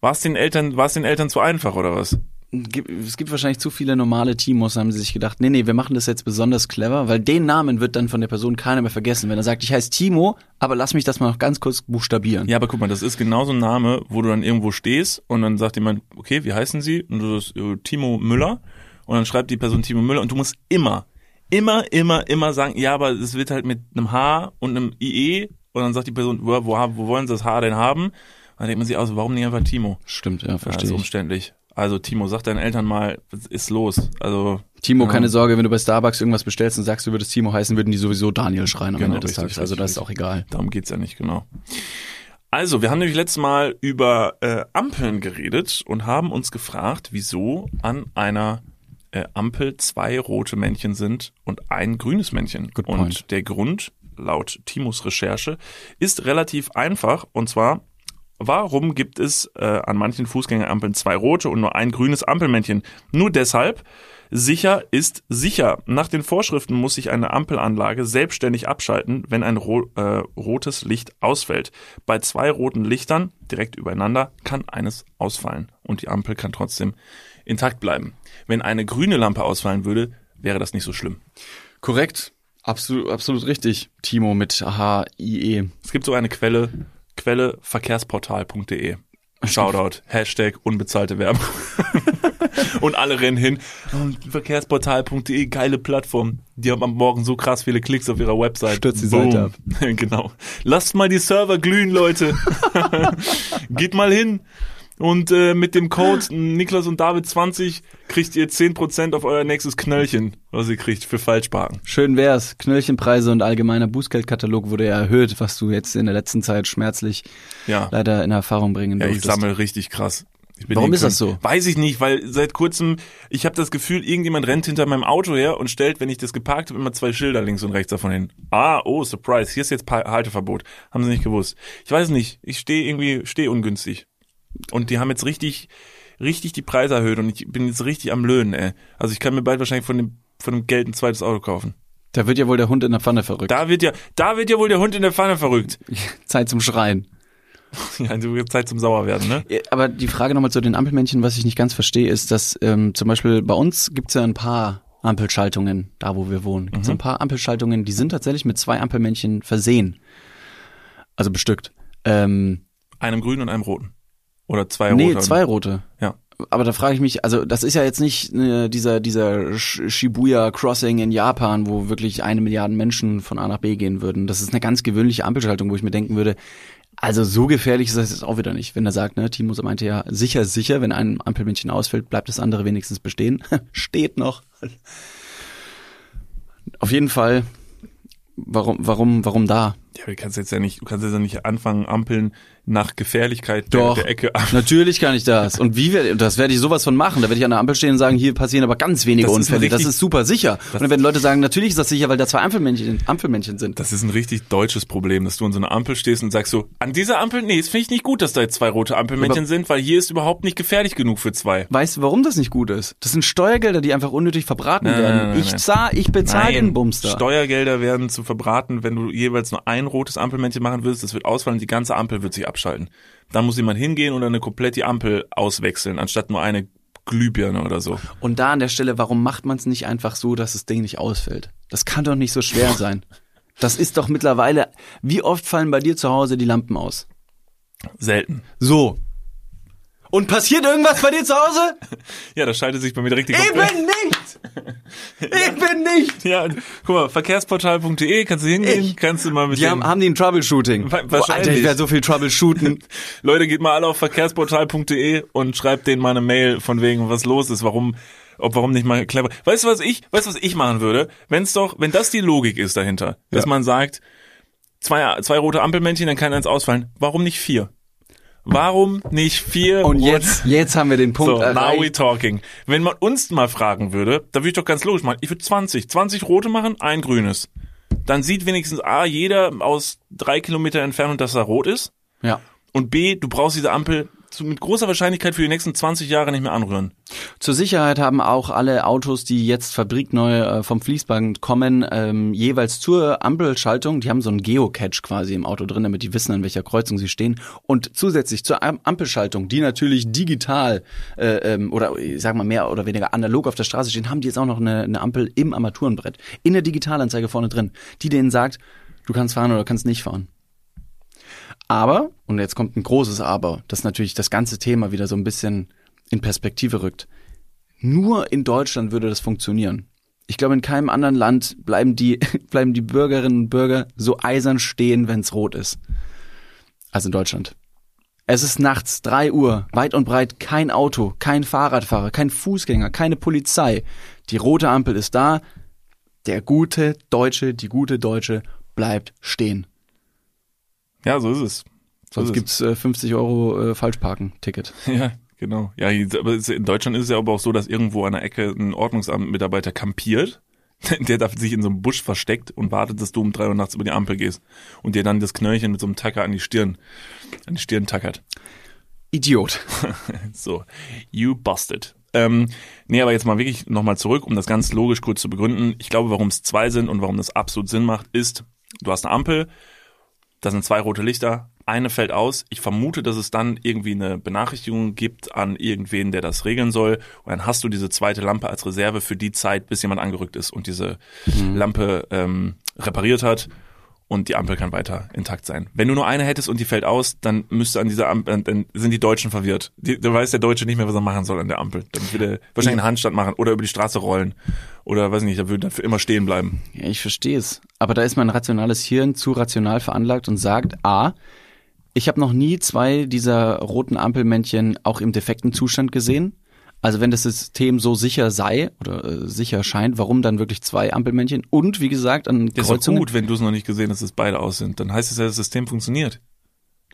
War es den Eltern, war es den Eltern zu einfach oder was? Es gibt wahrscheinlich zu viele normale Timos, haben sie sich gedacht, nee, nee, wir machen das jetzt besonders clever, weil den Namen wird dann von der Person keiner mehr vergessen. Wenn er sagt, ich heiße Timo, aber lass mich das mal noch ganz kurz buchstabieren. Ja, aber guck mal, das ist genau so ein Name, wo du dann irgendwo stehst und dann sagt jemand, okay, wie heißen Sie? Und du sagst, äh, Timo Müller. Und dann schreibt die Person Timo Müller und du musst immer, immer, immer, immer sagen, ja, aber es wird halt mit einem H und einem IE und dann sagt die Person, wo, wo, wo wollen Sie das H denn haben? Und dann denkt man sich aus, warum nicht einfach Timo? Stimmt, ja, verstehe ist ich. umständlich. Also Timo, sag deinen Eltern mal, was ist los? Also Timo, Ja. keine Sorge, wenn du bei Starbucks irgendwas bestellst und sagst, du würdest Timo heißen, würden die sowieso Daniel schreien am Genau, Ende des richtig, Tages. Also richtig, das ist auch egal. darum geht's ja nicht genau. Also, wir haben nämlich letztes Mal über äh, Ampeln geredet und haben uns gefragt, wieso an einer äh, Ampel zwei rote Männchen sind und ein grünes Männchen. Good und point. der Grund, laut Timos Recherche, ist relativ einfach und zwar Warum gibt es äh, an manchen Fußgängerampeln zwei rote und nur ein grünes Ampelmännchen? Nur deshalb, sicher ist sicher. Nach den Vorschriften muss sich eine Ampelanlage selbstständig abschalten, wenn ein ro äh, rotes Licht ausfällt. Bei zwei roten Lichtern direkt übereinander kann eines ausfallen und die Ampel kann trotzdem intakt bleiben. Wenn eine grüne Lampe ausfallen würde, wäre das nicht so schlimm. Korrekt. Absolut, absolut richtig. Timo mit H-I-E. Es gibt so eine Quelle, Quelle verkehrsportal.de. Shoutout, [LAUGHS] Hashtag unbezahlte Werbung. [LAUGHS] Und alle rennen hin. Oh, verkehrsportal.de, geile Plattform. Die haben am Morgen so krass viele Klicks auf ihrer Website. Stürzt die Boom. Seite ab. [LAUGHS] genau. Lasst mal die Server glühen, Leute. Geht mal hin. Und äh, mit dem Code Niklas und David 20 kriegt ihr 10% auf euer nächstes Knöllchen, was ihr kriegt für Falschparken. Schön wär's. Knöllchenpreise und allgemeiner Bußgeldkatalog wurde ja erhöht, was du jetzt in der letzten Zeit schmerzlich Ja. leider in Erfahrung bringen Ja, ich sammle richtig krass. Ich bin Warum ist das so? Weiß ich nicht, weil seit kurzem, ich habe das Gefühl, irgendjemand rennt hinter meinem Auto her und stellt, wenn ich das geparkt habe, immer zwei Schilder links und rechts davon hin. Ah, oh, Surprise, hier ist jetzt Halteverbot. Haben sie nicht gewusst. Ich weiß nicht, ich stehe irgendwie, stehe ungünstig. Und die haben jetzt richtig, richtig die Preise erhöht und ich bin jetzt richtig am Löhnen, ey. Also ich kann mir bald wahrscheinlich von dem, von dem Geld ein zweites Auto kaufen. Da wird ja wohl der Hund in der Pfanne verrückt. Da wird ja, da wird ja wohl der Hund in der Pfanne verrückt. [LAUGHS] Zeit zum Schreien. [LAUGHS] Ja, also wird Zeit zum Sauerwerden, ne? Aber die Frage nochmal zu den Ampelmännchen, was ich nicht ganz verstehe, ist, dass ähm, zum Beispiel bei uns gibt's ja ein paar Ampelschaltungen, da wo wir wohnen. Gibt's Mhm. ein paar Ampelschaltungen, die sind tatsächlich mit zwei Ampelmännchen versehen. Also bestückt. Ähm, Einem grünen und einem roten. Oder zwei nee, rote. zwei rote. Ja. Aber da frage ich mich, also das ist ja jetzt nicht äh, dieser dieser Sh- Shibuya Crossing in Japan, wo wirklich eine Milliarde Menschen von A nach B gehen würden. Das ist eine ganz gewöhnliche Ampelschaltung, wo ich mir denken würde, also so gefährlich ist das jetzt auch wieder nicht, wenn er sagt, ne, Timo meinte ja, sicher, sicher, wenn ein Ampelmännchen ausfällt, bleibt das andere wenigstens bestehen. [LAUGHS] Steht noch. Auf jeden Fall, warum, warum, warum da? Ja, du kannst jetzt ja nicht, du kannst jetzt ja nicht anfangen, Ampeln nach Gefährlichkeit Doch. der, der Ecke. Natürlich kann ich das. Und wie werde das werde ich sowas von machen. Da werde ich an der Ampel stehen und sagen, hier passieren aber ganz wenige Das ist Unfälle. das richtig- ist super sicher. Und dann werden Leute sagen, natürlich ist das sicher, weil da zwei Ampelmännchen, Ampelmännchen sind. Das ist ein richtig deutsches Problem, dass du an so einer Ampel stehst und sagst so, an dieser Ampel, nee, das finde ich nicht gut, dass da jetzt zwei rote Ampelmännchen Aber- sind, weil hier ist überhaupt nicht gefährlich genug für zwei. Weißt du, warum das nicht gut ist? Das sind Steuergelder, die einfach unnötig verbraten Nein, werden. nein, nein, ich nein. zahl, ich bezahle den Bumster. Steuergelder werden zu verbraten, wenn du jeweils nur ein rotes Ampelmännchen machen willst, das wird ausfallen, die ganze Ampel wird sich abschalten. Dann muss jemand hingehen und eine komplett die Ampel auswechseln, anstatt nur eine Glühbirne oder so. Und da an der Stelle, warum macht man es nicht einfach so, dass das Ding nicht ausfällt? Das kann doch nicht so schwer [LAUGHS] sein. Das ist doch mittlerweile, wie oft fallen bei dir zu Hause die Lampen aus? Selten. So. Und passiert irgendwas bei dir zu Hause? Ja, das schaltet sich bei mir direkt die Ich komplett- bin nicht! Ich bin nicht! Ja, guck mal, verkehrsportal.de, kannst du hingehen, Ich- kannst du mal mit Die haben, haben die ein Troubleshooting? Wa- Boah, Alter, wahrscheinlich. ich werde so viel Troubleshooten. [LAUGHS] Leute, geht mal alle auf verkehrsportal.de und schreibt denen mal eine Mail von wegen, was los ist, warum, ob warum nicht mal clever. Weißt du, was ich, weißt du, was ich machen würde? Wenn's doch, wenn das die Logik ist dahinter, dass Ja. man sagt, zwei, zwei rote Ampelmännchen, dann kann eins ausfallen. Warum nicht vier? Warum nicht vier? Und jetzt, jetzt haben wir den Punkt so, now we erreicht. talking. Wenn man uns mal fragen würde, da würde ich doch ganz logisch machen. Ich würde 20, 20 rote machen, ein grünes. Dann sieht wenigstens A, jeder aus drei Kilometer Entfernung, dass er rot ist. Ja. Und B, du brauchst diese Ampel mit großer Wahrscheinlichkeit für die nächsten 20 Jahre nicht mehr anrühren. Zur Sicherheit haben auch alle Autos, die jetzt fabrikneu äh, vom Fließband kommen, ähm, jeweils zur Ampelschaltung, die haben so einen Geocache quasi im Auto drin, damit die wissen, an welcher Kreuzung sie stehen. Und zusätzlich zur Am Ampelschaltung, die natürlich digital äh, ähm, oder ich sag mal mehr oder weniger analog auf der Straße stehen, haben die jetzt auch noch eine, eine Ampel im Armaturenbrett, in der Digitalanzeige vorne drin, die denen sagt, du kannst fahren oder kannst nicht fahren. Aber, und jetzt kommt ein großes Aber, das natürlich das ganze Thema wieder so ein bisschen in Perspektive rückt. Nur in Deutschland würde das funktionieren. Ich glaube, in keinem anderen Land bleiben die, [LAUGHS] bleiben die Bürgerinnen und Bürger so eisern stehen, wenn es rot ist. Also in Deutschland. Es ist nachts drei Uhr, weit und breit kein Auto, kein Fahrradfahrer, kein Fußgänger, keine Polizei. Die rote Ampel ist da. Der gute Deutsche, die gute Deutsche bleibt stehen. Ja, so ist es. So Sonst ist gibt's äh, 50 Euro äh, Falschparken-Ticket. [LAUGHS] Ja, genau. Ja, aber in Deutschland ist es ja aber auch so, dass irgendwo an der Ecke ein Ordnungsamtmitarbeiter kampiert, [LAUGHS] der da sich in so einem Busch versteckt und wartet, dass du um drei Uhr nachts über die Ampel gehst und dir dann das Knöllchen mit so einem Tacker an die Stirn, an die Stirn tackert. Idiot. [LAUGHS] So, you busted. Ähm, nee, aber jetzt mal wirklich nochmal zurück, um das ganz logisch kurz zu begründen. Ich glaube, warum es zwei sind und warum das absolut Sinn macht, ist, du hast eine Ampel, da sind zwei rote Lichter, eine fällt aus. Ich vermute, dass es dann irgendwie eine Benachrichtigung gibt an irgendwen, der das regeln soll. Und dann hast du diese zweite Lampe als Reserve für die Zeit, bis jemand angerückt ist und diese Lampe ähm, repariert hat und die Ampel kann weiter intakt sein. Wenn du nur eine hättest und die fällt aus, dann müsste an dieser Ampel, dann sind die Deutschen verwirrt. Die, da weiß der Deutsche nicht mehr, was er machen soll an der Ampel. Dann würde er wahrscheinlich einen Handstand machen oder über die Straße rollen oder weiß nicht, da würde er für immer stehen bleiben. Ja, ich verstehe es. Aber da ist mein rationales Hirn zu rational veranlagt und sagt, A, ich habe noch nie zwei dieser roten Ampelmännchen auch im defekten Zustand gesehen. Also wenn das System so sicher sei oder äh, sicher scheint, warum dann wirklich zwei Ampelmännchen? Und wie gesagt, an Das ist Kreuzungen. gut, wenn du es noch nicht gesehen hast, dass es beide aus sind. Dann heißt es ja, das System funktioniert.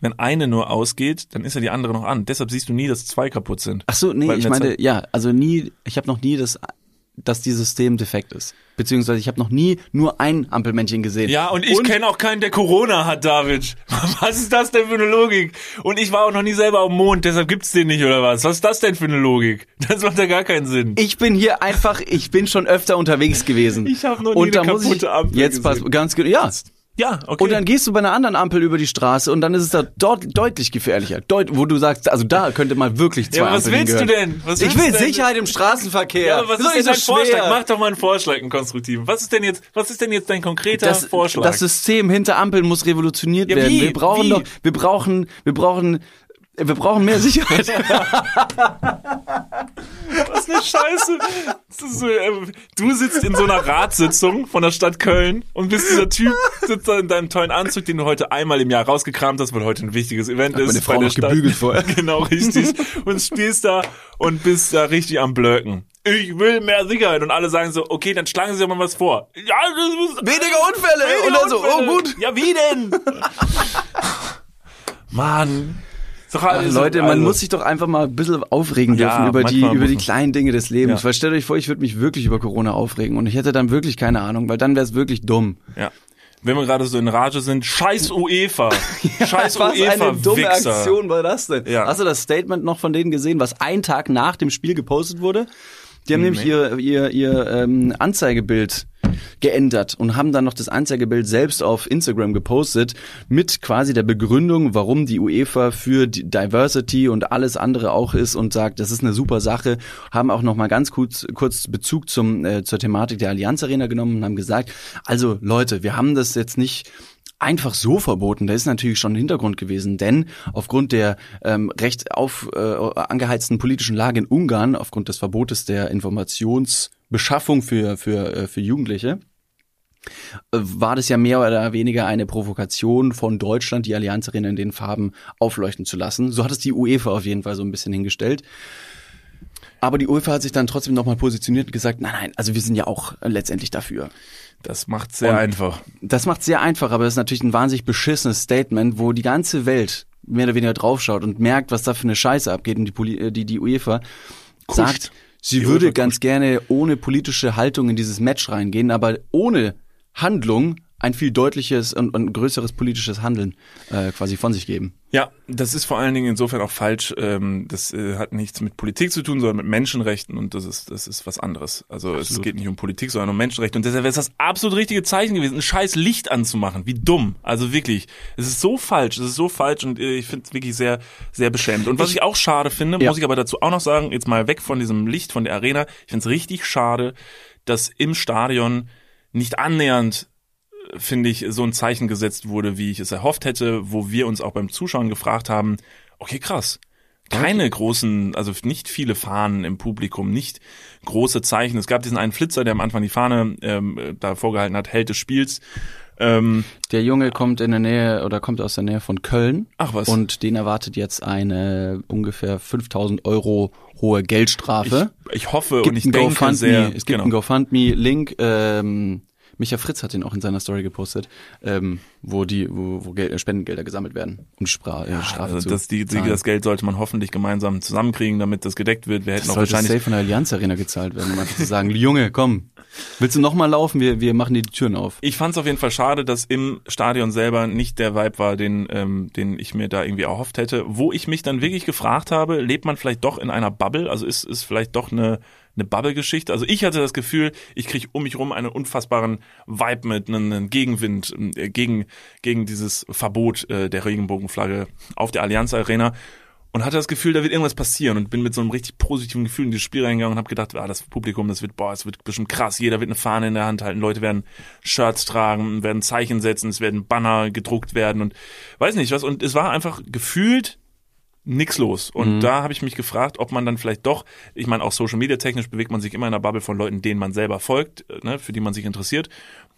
Wenn eine nur ausgeht, dann ist ja die andere noch an. Deshalb siehst du nie, dass zwei kaputt sind. Ach so, nee, Weil ich meine, ja, also nie, ich habe noch nie das, dass dieses System defekt ist. Beziehungsweise ich habe noch nie nur ein Ampelmännchen gesehen. Ja, und ich kenne auch keinen, der Corona hat, David. [LAUGHS] Was ist das denn für eine Logik? Und ich war auch noch nie selber dem Mond, deshalb gibt's den nicht, oder was? Was ist das denn für eine Logik? [LAUGHS] Das macht ja gar keinen Sinn. Ich bin hier einfach, ich bin schon öfter unterwegs gewesen. [LAUGHS] Ich hab noch nie und da eine muss ich, kaputte Ampel Jetzt pass, gesehen. ganz genau, ja. Ja, okay. Und dann gehst du bei einer anderen Ampel über die Straße und dann ist es da dort deutlich gefährlicher. Deut, wo du sagst, also da könnte mal wirklich zwei ja, aber was Ampeln willst du denn? Was Ich will denn? Sicherheit im Straßenverkehr. Ja, aber was Das ist denn dein so Vorschlag? Mach doch mal einen Vorschlag, einen konstruktiven. Was ist denn jetzt, was ist denn jetzt dein konkreter das, Vorschlag? das System hinter Ampeln muss revolutioniert Ja, werden. wie? Wir brauchen Wie? doch, wir brauchen, wir brauchen, wir brauchen mehr Sicherheit. Was eine Scheiße. Ist so, äh, du sitzt in so einer Ratssitzung von der Stadt Köln und bist dieser Typ, sitzt da in deinem tollen Anzug, den du heute einmal im Jahr rausgekramt hast, weil heute ein wichtiges Event ist. meine Frau noch gebügelt vorher. [LAUGHS] Genau, richtig. Und stehst da und bist da richtig am Blöken. Ich will mehr Sicherheit. Und alle sagen so, okay, dann schlagen Sie doch mal was vor. Ja, das muss, Weniger Unfälle. Weniger und dann so, oh Unfälle. gut. Ja, wie denn? [LAUGHS] Mann. Doch alles- Leute, man also- muss sich doch einfach mal ein bisschen aufregen Ja, dürfen über die, über die kleinen Dinge des Lebens. Ja. Weil stellt euch vor, ich würde mich wirklich über Corona aufregen und ich hätte dann wirklich keine Ahnung, weil dann wäre es wirklich dumm. Ja. Wenn wir gerade so in Rage sind, scheiß UEFA. [LAUGHS] scheiß was UEFA, eine dumme Wichser. Aktion war das denn? Ja. Hast du das Statement noch von denen gesehen, was einen Tag nach dem Spiel gepostet wurde? Die haben nämlich ihr, ihr, ihr ähm, Anzeigebild geändert und haben dann noch das Anzeigebild selbst auf Instagram gepostet mit quasi der Begründung, warum die UEFA für Diversity und alles andere auch ist und sagt, das ist eine super Sache, haben auch noch mal ganz kurz, kurz Bezug zum, äh, zur Thematik der Allianz Arena genommen und haben gesagt, also Leute, wir haben das jetzt nicht einfach so verboten. Da ist natürlich schon ein Hintergrund gewesen, denn aufgrund der ähm, recht auf äh, angeheizten politischen Lage in Ungarn, aufgrund des Verbotes der Informationsbeschaffung für für äh, für Jugendliche, äh, war das ja mehr oder weniger eine Provokation von Deutschland, die Allianz Arena in den Farben aufleuchten zu lassen. So hat es die UEFA auf jeden Fall so ein bisschen hingestellt. Aber die UEFA hat sich dann trotzdem nochmal positioniert und gesagt, nein, nein, also wir sind ja auch letztendlich dafür. Das macht sehr Und- einfach. Das macht sehr einfach, aber das ist natürlich ein wahnsinnig beschissenes Statement, wo die ganze Welt mehr oder weniger draufschaut und merkt, was da für eine Scheiße abgeht und die, Poli äh, die, die UEFA sagt, sie würde ganz gerne ohne politische Haltung in dieses Match reingehen, aber ohne Handlung ein viel deutliches und, und größeres politisches Handeln äh, quasi von sich geben. Ja, das ist vor allen Dingen insofern auch falsch. Ähm, das äh, hat nichts mit Politik zu tun, sondern mit Menschenrechten und das ist das ist was anderes. Also es geht nicht um Politik, sondern um Menschenrechte und deshalb wäre es das absolut richtige Zeichen gewesen, ein scheiß Licht anzumachen. Wie dumm. Also wirklich, es ist so falsch, es ist so falsch und äh, ich finde es wirklich sehr sehr beschämend. Und was ich, auch schade finde, Ja. muss ich aber dazu auch noch sagen, jetzt mal weg von diesem Licht von der Arena. Ich finde es richtig schade, dass im Stadion nicht annähernd finde ich, so ein Zeichen gesetzt wurde, wie ich es erhofft hätte, wo wir uns auch beim Zuschauen gefragt haben, okay, krass. Keine großen, also nicht viele Fahnen im Publikum, nicht große Zeichen. Es gab diesen einen Flitzer, der am Anfang die Fahne ähm, da vorgehalten hat, Held des Spiels. Ähm, Der Junge kommt in der Nähe oder kommt aus der Nähe von Köln. Ach was. Und den erwartet jetzt eine ungefähr 5000 Euro hohe Geldstrafe. ich, ich hoffe gibt und ich denke GoFundMe, sehr, es gibt genau. einen GoFundMe-Link ähm, Micha Fritz hat den auch in seiner Story gepostet, ähm, wo die, wo, wo Geld, äh, Spendengelder gesammelt werden, um Spra äh, Strafe Also zu das, die, die, zahlen. das Geld sollte man hoffentlich gemeinsam zusammenkriegen, damit das gedeckt wird. Wir hätten Das auch sollte wahrscheinlich safe von der Allianz Arena gezahlt werden, um einfach zu sagen, [LAUGHS] Junge, komm, willst du noch mal laufen? Wir, wir machen dir die Türen auf. Ich fand es auf jeden Fall schade, dass im Stadion selber nicht der Vibe war, den, ähm, den ich mir da irgendwie erhofft hätte. Wo ich mich dann wirklich gefragt habe, lebt man vielleicht doch in einer Bubble? Also ist ist vielleicht doch eine eine Bubble-Geschichte. Also ich hatte das Gefühl, ich kriege um mich rum einen unfassbaren Vibe mit, einen, Gegenwind äh, gegen gegen dieses Verbot äh, der Regenbogenflagge auf der Allianz Arena und hatte das Gefühl, da wird irgendwas passieren und bin mit so einem richtig positiven Gefühl in dieses Spiel reingegangen und habe gedacht, ah, das Publikum, das wird, boah, es wird bestimmt krass, jeder wird eine Fahne in der Hand halten, Leute werden Shirts tragen, werden Zeichen setzen, es werden Banner gedruckt werden und weiß nicht was. Und es war einfach gefühlt nix los. Und da habe ich mich gefragt, ob man dann vielleicht doch, ich meine, auch Social Media technisch bewegt man sich immer in einer Bubble von Leuten, denen man selber folgt, äh, ne, für die man sich interessiert.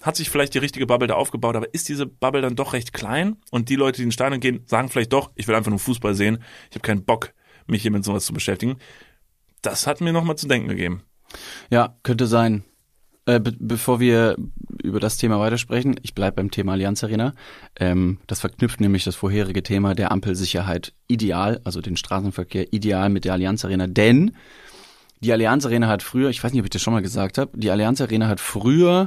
Hat sich vielleicht die richtige Bubble da aufgebaut, aber ist diese Bubble dann doch recht klein? Und die Leute, die in den Stadion gehen, sagen vielleicht doch, ich will einfach nur Fußball sehen, ich habe keinen Bock, mich hier mit sowas zu beschäftigen. Das hat mir nochmal zu denken gegeben. Ja, könnte sein. Äh, be bevor wir über das Thema weitersprechen, ich bleibe beim Thema Allianz Arena. Ähm, das verknüpft nämlich das vorherige Thema der Ampelsicherheit ideal, also den Straßenverkehr ideal mit der Allianz Arena, denn die Allianz Arena hat früher, ich weiß nicht, ob ich das schon mal gesagt habe, die Allianz Arena hat früher,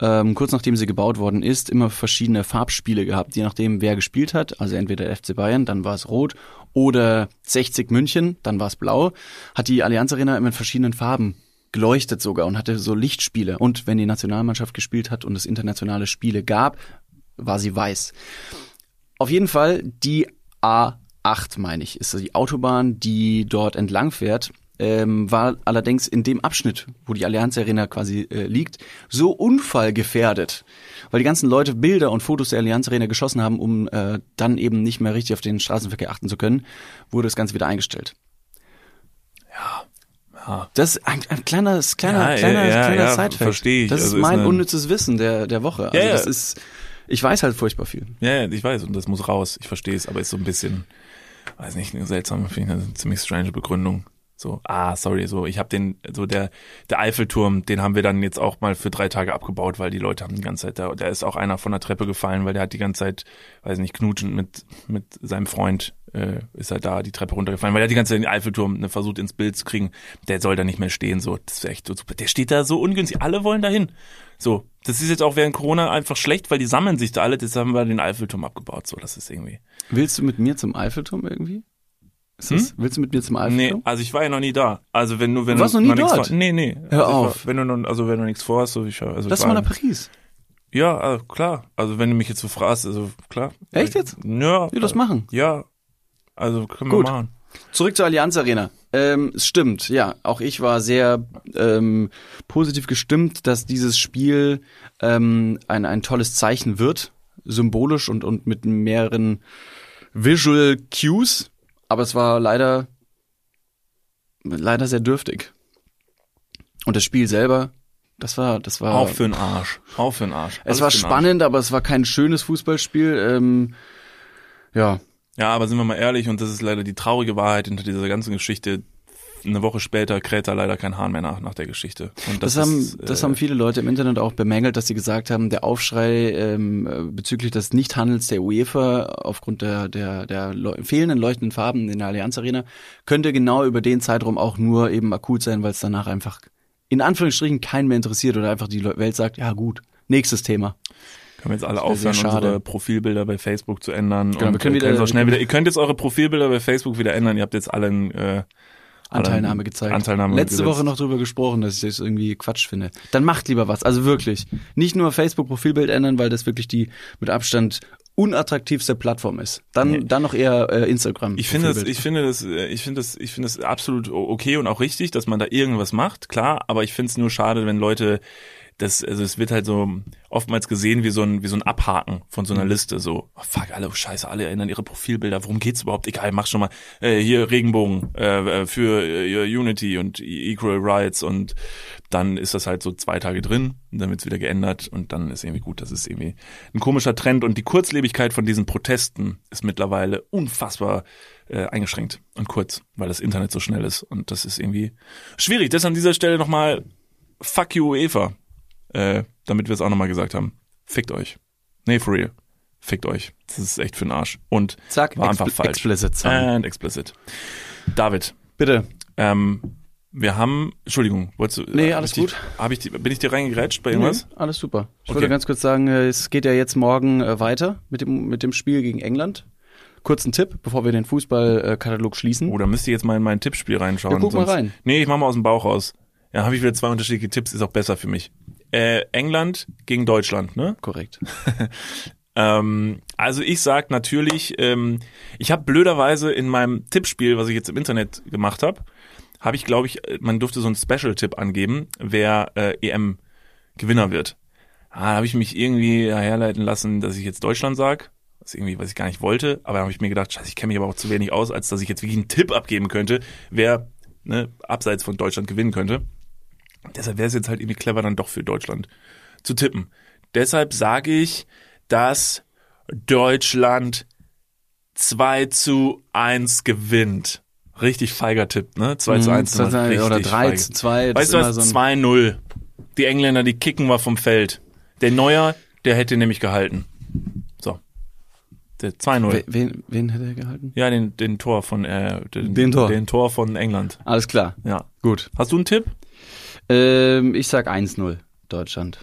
ähm, kurz nachdem sie gebaut worden ist, immer verschiedene Farbspiele gehabt, je nachdem, wer gespielt hat. Also entweder FC Bayern, dann war es rot, oder 60 München, dann war es blau. Hat die Allianz Arena immer in verschiedenen Farben geleuchtet sogar und hatte so Lichtspiele. Und wenn die Nationalmannschaft gespielt hat und es internationale Spiele gab, war sie weiß. Auf jeden Fall die A8, meine ich, ist die Autobahn, die dort entlang fährt. Ähm, war allerdings in dem Abschnitt, wo die Allianz Arena quasi äh, liegt, so unfallgefährdet, weil die ganzen Leute Bilder und Fotos der Allianz Arena geschossen haben, um äh, dann eben nicht mehr richtig auf den Straßenverkehr achten zu können, wurde das Ganze wieder eingestellt. Ja. Das ist ein, ein kleiner, kleiner, Ja, kleiner, ja, kleiner ja, Sidefact. versteh ich. Das Also ist ist mein eine- unnützes Wissen der, der Woche. Also Ja, das ist, ich weiß halt furchtbar viel. Ja, ja, ich weiß, und das muss raus. Ich verstehe es, aber ist so ein bisschen, weiß nicht, eine seltsame, finde ich, eine ziemlich strange Begründung. So, ah, sorry, so, ich habe den, so der, der Eiffelturm, den haben wir dann jetzt auch mal für drei Tage abgebaut, weil die Leute haben die ganze Zeit, da, da ist auch einer von der Treppe gefallen, weil der hat die ganze Zeit, weiß nicht, knutschend mit, mit seinem Freund, äh, ist er da die Treppe runtergefallen, weil er die ganze Zeit den Eiffelturm ne, versucht ins Bild zu kriegen. Der soll da nicht mehr stehen, so, das ist echt so super. Der steht da so ungünstig, alle wollen dahin. So, das ist jetzt auch während Corona einfach schlecht, weil die sammeln sich da alle, jetzt haben wir den Eiffelturm abgebaut, so, das ist irgendwie. Willst du mit mir zum Eiffelturm irgendwie? Ist das, Willst du mit mir zum Nee, Eiffelturm? also ich war ja noch nie da. Also wenn du wenn Du warst du noch nie nichts dort? Vor, nee, nee. Hör also auf. War, wenn du noch, also wenn du nichts vorhast, so ich also Lass ich mal nach Paris. Ja, also klar. Also wenn du mich jetzt so fragst, also klar. Echt jetzt? Ja. Wir das machen. Ja. Also können Gut. wir machen. Zurück zur Allianz Arena. Ähm, es stimmt, ja. Auch ich war sehr ähm, positiv gestimmt, dass dieses Spiel ähm, ein, ein tolles Zeichen wird. Symbolisch und, und mit mehreren Visual Cues. Aber es war leider, leider sehr dürftig. Und das Spiel selber, das war, das war. Auch für den Arsch. Auch für den Arsch. es Alles war den Arsch. spannend, aber es war kein schönes Fußballspiel. Ähm, ja, Ja, aber sind wir mal ehrlich, und das ist leider die traurige Wahrheit hinter dieser ganzen Geschichte. Eine Woche später kräht da leider kein Hahn mehr nach, nach der Geschichte. Und Das, das, haben, ist, das äh, haben viele Leute im Internet auch bemängelt, dass sie gesagt haben, der Aufschrei ähm, äh, bezüglich des Nichthandels der UEFA aufgrund der, der, der fehlenden leuchtenden Farben in der Allianz Arena könnte genau über den Zeitraum auch nur eben akut sein, weil es danach einfach in Anführungsstrichen keinen mehr interessiert oder einfach die Welt sagt, ja gut, nächstes Thema. Können wir jetzt alle aufhören, unsere Profilbilder bei Facebook zu ändern. Genau, wir können äh, wieder- auch schnell wieder, ihr könnt jetzt eure Profilbilder bei Facebook wieder ändern. Ihr habt jetzt alle äh, Anteilnahme gezeigt. Anteilnahme Letzte. Woche noch drüber gesprochen, dass ich das irgendwie Quatsch finde. Dann macht lieber was, also wirklich. Nicht nur Facebook-Profilbild ändern, weil das wirklich die mit Abstand unattraktivste Plattform ist. Dann, Nee. dann noch eher äh, Instagram. Ich finde das, ich finde das, äh, ich finde das, ich finde das absolut okay und auch richtig, dass man da irgendwas macht, klar, aber ich finde es nur schade, wenn Leute das, also es wird halt so oftmals gesehen wie so ein, wie so ein Abhaken von so einer Mhm. Liste, so, oh, fuck, alle, oh, scheiße, alle erinnern ihre Profilbilder, worum geht's überhaupt? Egal, mach schon mal, äh, hier Regenbogen, äh, äh, für äh, Unity und Equal Rights und dann ist das halt so zwei Tage drin und dann wird's wieder geändert und dann ist irgendwie gut, das ist irgendwie ein komischer Trend und die Kurzlebigkeit von diesen Protesten ist mittlerweile unfassbar äh, eingeschränkt und kurz, weil das Internet so schnell ist und das ist irgendwie schwierig. Das an dieser Stelle nochmal fuck you UEFA. Äh, damit wir es auch nochmal gesagt haben. Fickt euch. Nee, for real. Fickt euch. Das ist echt für den Arsch. Und Zack, war einfach falsch. explicit Zahlen. And explicit. David, Bitte. ähm, wir haben, Entschuldigung, wolltest du? Nee, alles ich gut. Hab ich bin ich dir reingegrätscht bei irgendwas? Nee, alles super. Ich Okay. wollte ganz kurz sagen, äh, es geht ja jetzt morgen äh, weiter mit dem, mit dem Spiel gegen England. Kurzen Tipp, bevor wir den Fußballkatalog schließen. Oh, da müsst ihr jetzt mal in mein Tippspiel reinschauen. Ja, guck mal rein. Nee, ich mach mal aus dem Bauch raus. Ja, habe ich wieder zwei unterschiedliche Tipps, ist auch besser für mich. Äh, England gegen Deutschland, ne? Korrekt. [LAUGHS] Ähm, also ich sag natürlich, ähm, ich habe blöderweise in meinem Tippspiel, was ich jetzt im Internet gemacht habe, habe ich, glaube ich, äh, man durfte so einen Special-Tipp angeben, wer äh, EM-Gewinner wird. Ah, da habe ich mich irgendwie herleiten lassen, dass ich jetzt Deutschland sag. Was irgendwie, was ich gar nicht wollte, aber da habe ich mir gedacht, scheiße, ich kenne mich aber auch zu wenig aus, als dass ich jetzt wirklich einen Tipp abgeben könnte, wer ne, abseits von Deutschland gewinnen könnte. Deshalb wäre es jetzt halt irgendwie clever, dann doch für Deutschland zu tippen. Deshalb sage ich, dass Deutschland 2 zu 1 gewinnt. Richtig feiger Tipp, ne? 2 zu 1. Mhm, richtig oder 3 feige. zu 2. das Weißt du was? so ein- 2-0. Die Engländer, die kicken wir vom Feld. Der Neuer, der hätte nämlich gehalten. So. Der 2-0. We- Wen, wen hätte er gehalten? Ja, den, den Tor von, äh, den, Den Tor. Den Tor von England. Alles klar. Ja. Gut. Hast du einen Tipp? Ähm, ich sag 1-0 Deutschland.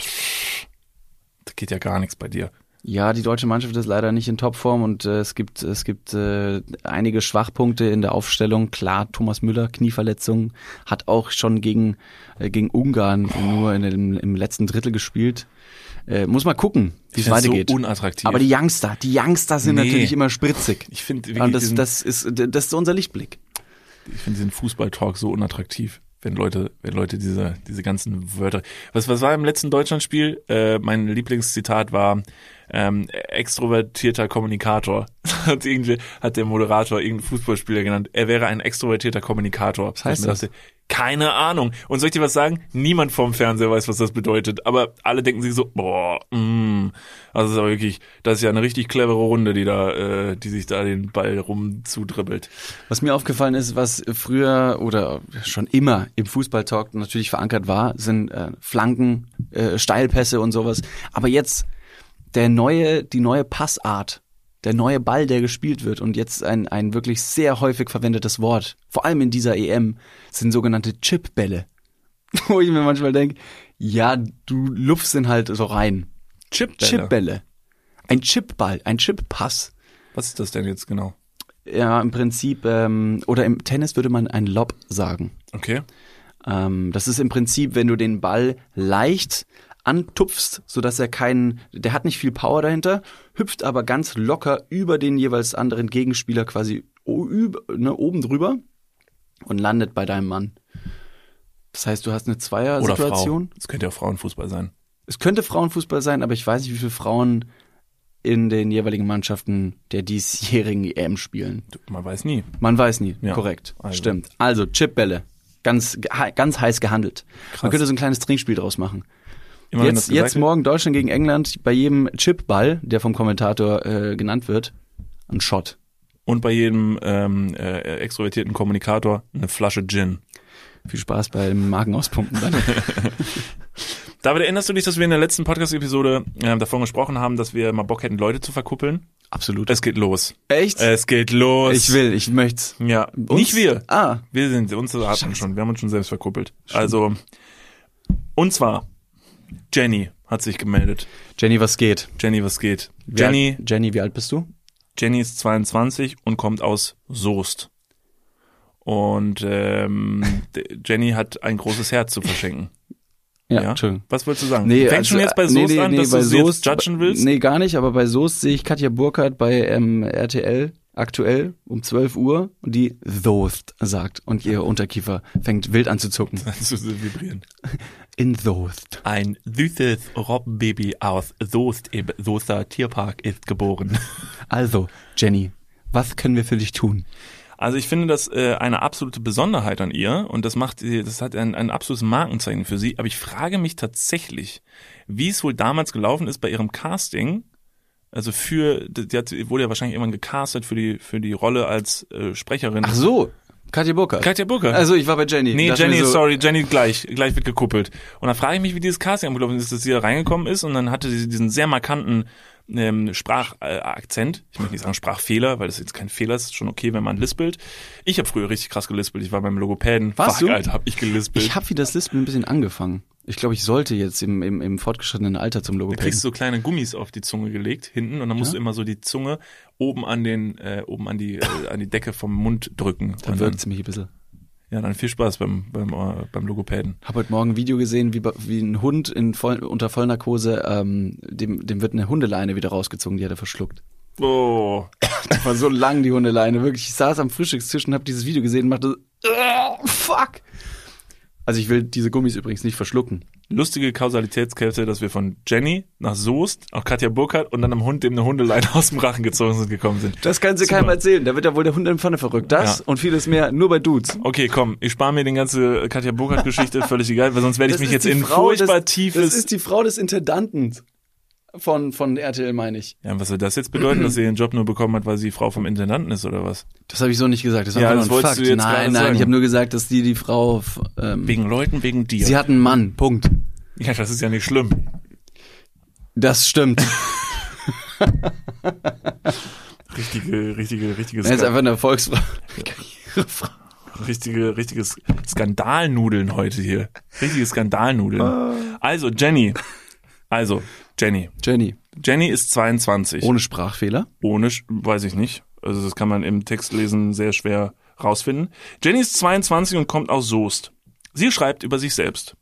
Da geht ja gar nichts bei dir. Ja, die deutsche Mannschaft ist leider nicht in Topform und äh, es gibt es gibt äh, einige Schwachpunkte in der Aufstellung. Klar, Thomas Müller Knieverletzung hat auch schon gegen äh, gegen Ungarn nur in dem, im letzten Drittel gespielt. Äh, muss mal gucken, wie es weitergeht. So unattraktiv. Aber die Youngster, die Youngster sind Nee. natürlich immer spritzig. ich finde das, das ist das ist unser Lichtblick. ich finde diesen Fußball-Talk so unattraktiv, wenn Leute, wenn Leute diese, diese ganzen Wörter. Was, was war im letzten Deutschlandspiel? Äh, mein Lieblingszitat war ähm, extrovertierter Kommunikator. [LAUGHS] hat, irgendwie, hat der Moderator irgendeinen Fußballspieler genannt. Er wäre ein extrovertierter Kommunikator. Was heißt das? Keine Ahnung. Und soll ich dir was sagen? Niemand vorm Fernseher weiß, was das bedeutet. Aber alle denken sich so, boah, mm. Also es ist aber wirklich, das ist ja eine richtig clevere Runde, die da, äh, die sich da den Ball rumzudribbelt. Was mir aufgefallen ist, was früher oder schon immer im Fußballtalk natürlich verankert war, sind äh, Flanken, äh, Steilpässe und sowas. Aber jetzt der neue, die neue Passart, der neue Ball, der gespielt wird und jetzt ein, ein wirklich sehr häufig verwendetes Wort, vor allem in dieser EM, sind sogenannte Chipbälle. [LAUGHS] Wo ich mir manchmal denke, ja, du lupfst ihn halt so rein. Chipbälle. Chipbälle. Ein Chipball, ein Chippass. Was ist das denn jetzt genau? Ja, im Prinzip, ähm, oder im Tennis würde man ein Lob sagen. Okay. Ähm, das ist im Prinzip, wenn du den Ball leicht antupfst, sodass er keinen, der hat nicht viel Power dahinter, hüpft aber ganz locker über den jeweils anderen Gegenspieler quasi über, ne, oben drüber und landet bei deinem Mann. Das heißt, du hast eine. Zweier-Situation. Das könnte ja Frauenfußball sein. Es könnte Frauenfußball sein, aber ich weiß nicht, wie viele Frauen in den jeweiligen Mannschaften der diesjährigen EM spielen. Man weiß nie. Man weiß nie. Ja, Korrekt. also. Stimmt. Also Chipbälle. Ganz, ganz heiß gehandelt. Man könnte so ein kleines Trinkspiel draus machen. Immer wenn jetzt jetzt morgen Deutschland gegen England. Bei jedem Chipball, der vom Kommentator äh, genannt wird, ein Shot. Und bei jedem ähm, äh, extrovertierten Kommunikator eine Flasche Gin. Viel Spaß beim Magenauspumpen dann. [LAUGHS] [LAUGHS] David, erinnerst du dich, dass wir in der letzten Podcast-Episode äh, davon gesprochen haben, dass wir mal Bock hätten, Leute zu verkuppeln? Absolut. Es geht los. Echt? Es geht los. ich will, ich möcht's. Ja, Uns? nicht wir. Ah, Wir sind, uns hatten schon, wir haben uns schon selbst verkuppelt. Also, und zwar, Jenny hat sich gemeldet. Jenny, was geht? Jenny, was geht? Wie Jenny, Alt, Jenny, wie alt bist du? Jenny ist 22 und kommt aus Soest. Und ähm, [LAUGHS] Jenny hat ein großes Herz zu verschenken. Ja, Entschuldigung. Was wolltest du sagen? Nee, Fängst also, schon jetzt bei äh, Soest nee, nee, an, nee, dass du Soest, jetzt judgen willst? Nee, gar nicht, aber bei Soest sehe ich Katja Burkhardt bei ähm, RTL aktuell um 12 Uhr und die Soest sagt und ihr Unterkiefer fängt wild an zu zucken. [LAUGHS] zu vibrieren. In Soest. Ein süßes Robbenbaby aus Soest im Soester Tierpark ist geboren. [LAUGHS] Also, Jenny, was können wir für dich tun? Also ich finde das äh, eine absolute Besonderheit an ihr und das macht sie, das hat ein, ein absolutes Markenzeichen für sie. Aber ich frage mich tatsächlich, wie es wohl damals gelaufen ist bei ihrem Casting. Also für, die hat, wurde ja wahrscheinlich irgendwann gecastet für die für die Rolle als äh, Sprecherin. Ach so, Katja Burkhardt. Katja Burkhardt. Also ich war bei Jenny. Nee, Jenny, so, sorry, Jenny gleich, gleich wird gekuppelt. Und dann frage ich mich, wie dieses Casting abgelaufen ist, dass sie da reingekommen ist und dann hatte sie diesen sehr markanten ähm, Sprachakzent. ich möchte nicht sagen Sprachfehler, weil das jetzt kein Fehler ist, ist schon okay, wenn man lispelt. Ich habe früher richtig krass gelispelt. Ich war beim Logopäden. Fuck, du? Alter, hab ich gelispelt. Ich habe wie das Lispeln ein bisschen angefangen. Ich glaube, ich sollte jetzt im, im, im fortgeschrittenen Alter zum Du Logopäden. kriegst so kleine Gummis auf die Zunge gelegt hinten und dann musst du immer so die Zunge oben an den äh, oben an die äh, an die Decke vom Mund drücken. Dann wirkt es mich ein bisschen. Ja, dann viel Spaß beim beim äh, beim Logopäden. Habe heute Morgen ein Video gesehen, wie, wie ein Hund in voll, unter Vollnarkose, ähm, dem, dem wird eine Hundeleine wieder rausgezogen, die hat er verschluckt. Oh, [LAUGHS] Die war so lang, die Hundeleine. Wirklich, ich saß am Frühstückstisch und habe dieses Video gesehen und machte so, "Ugh, fuck. Also ich will diese Gummis übrigens nicht verschlucken. lustige Kausalitätskette, dass wir von Jenny nach Soest, auch Katja Burkhardt und dann einem Hund, dem eine Hundeleine [LAUGHS] aus dem Rachen gezogen sind, gekommen sind. Das kannst du Super. keinem erzählen. Da wird ja wohl der Hund in Pfanne verrückt. Das Ja. und vieles mehr nur bei Dudes. Okay, komm, ich spare mir die ganze Katja Burkhardt-Geschichte, völlig egal, weil sonst werde ich mich ist jetzt in Frau furchtbar des, tiefes... Das ist die Frau des Intendanten von, von RTL, meine ich. ja, was soll das jetzt bedeuten, dass sie ihren Job nur bekommen hat, weil sie Frau vom Intendanten ist oder was? Das habe ich so nicht gesagt. Das war Ja, einfach das nur ein wolltest Fakt. du jetzt nein, nein, sagen. ich habe nur gesagt, dass die die Frau. Ähm, Wegen Leuten, wegen dir. sie hat einen Mann. Punkt. ja, das ist ja nicht schlimm. Das stimmt. [LAUGHS] Richtige, richtige, richtige, Er ist einfach eine Volksfrau. richtige, richtiges Skandalnudeln heute hier. Richtige Skandalnudeln. Also, Jenny. Also, Jenny. Jenny. Jenny ist 22. Ohne Sprachfehler. Ohne, weiß ich nicht. Also das kann man im Textlesen sehr schwer rausfinden. Jenny ist 22 und kommt aus Soest. Sie schreibt über sich selbst.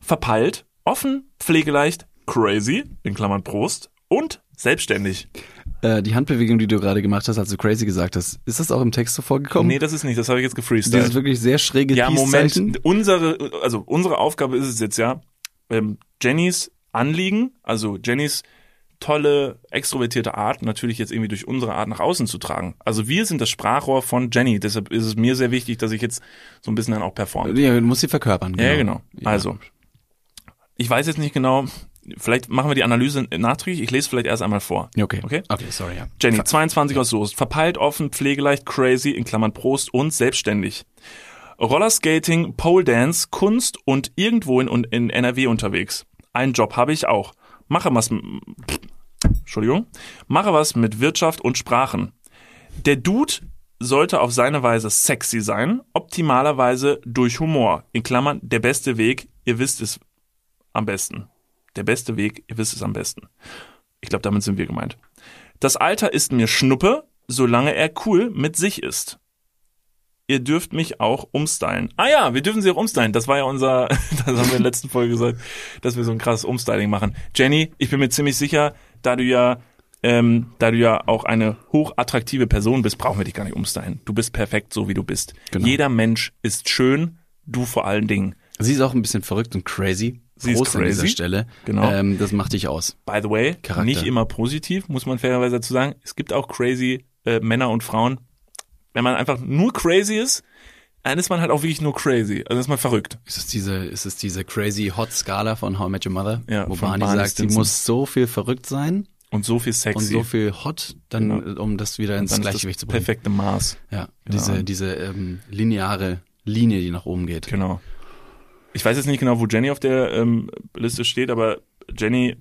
Verpeilt, offen, pflegeleicht, crazy, in Klammern Prost, und selbstständig. Äh, die Handbewegung, die du gerade gemacht hast, als du crazy gesagt hast, ist das auch im Text so vorgekommen? Nee, das ist nicht, das habe ich jetzt Dieses gefreestylt. wirklich sehr schräge Ja, Moment, unsere, also unsere Aufgabe ist es jetzt ja, ähm, Jennys Anliegen, also Jennys tolle, extrovertierte Art natürlich jetzt irgendwie durch unsere Art nach außen zu tragen. Also wir sind das Sprachrohr von Jenny, deshalb ist es mir sehr wichtig, dass ich jetzt so ein bisschen dann auch performe. Ja, du musst sie verkörpern. Ja, genau. Also, ich weiß jetzt nicht genau, vielleicht machen wir die Analyse nachträglich, ich lese vielleicht erst einmal vor. Okay. Okay? Okay, sorry, ja. Jenny, 22 aus Soest, verpeilt offen, pflegeleicht, crazy, in Klammern Prost und selbstständig. Rollerskating, Pole Dance, Kunst und irgendwo in, in NRW unterwegs. Einen Job habe ich auch. Mache was, Entschuldigung, mache was mit Wirtschaft und Sprachen. Der Dude sollte auf seine Weise sexy sein, optimalerweise durch Humor. In Klammern, der beste Weg, ihr wisst es am besten. Der beste Weg, ihr wisst es am besten. Ich glaube, damit sind wir gemeint. Das Alter ist mir Schnuppe, solange er cool mit sich ist. Ihr dürft mich auch umstylen. Ah ja, wir dürfen sie auch umstylen. Das war ja unser, [LAUGHS] das haben wir in der letzten Folge gesagt, dass wir so ein krasses Umstyling machen. Jenny, ich bin mir ziemlich sicher, da du ja, ähm, da du ja auch eine hochattraktive Person bist, brauchen wir dich gar nicht umstylen. Du bist perfekt, so wie du bist. Genau. Jeder Mensch ist schön, du vor allen Dingen. Sie ist auch ein bisschen verrückt und crazy. Sie ist Prost an dieser crazy. Stelle. Genau. Ähm, das macht dich aus. By the way, Charakter. nicht immer positiv, muss man fairerweise dazu sagen. Es gibt auch crazy äh, Männer und Frauen. Wenn man einfach nur crazy ist, dann ist man halt auch wirklich nur crazy. Also ist man verrückt. Ist es diese, ist es diese crazy Hot Skala von How I Met Your Mother? Ja, wo Barney sagt, sie muss so viel verrückt sein Und so viel sexy. und so viel hot, dann, Genau. um das wieder ins Gleichgewicht zu bringen. perfekte Maß. Ja, diese, diese ähm, lineare Linie, die nach oben geht. Genau. Ich weiß jetzt nicht genau, wo Jenny auf der ähm, Liste steht, aber Jenny,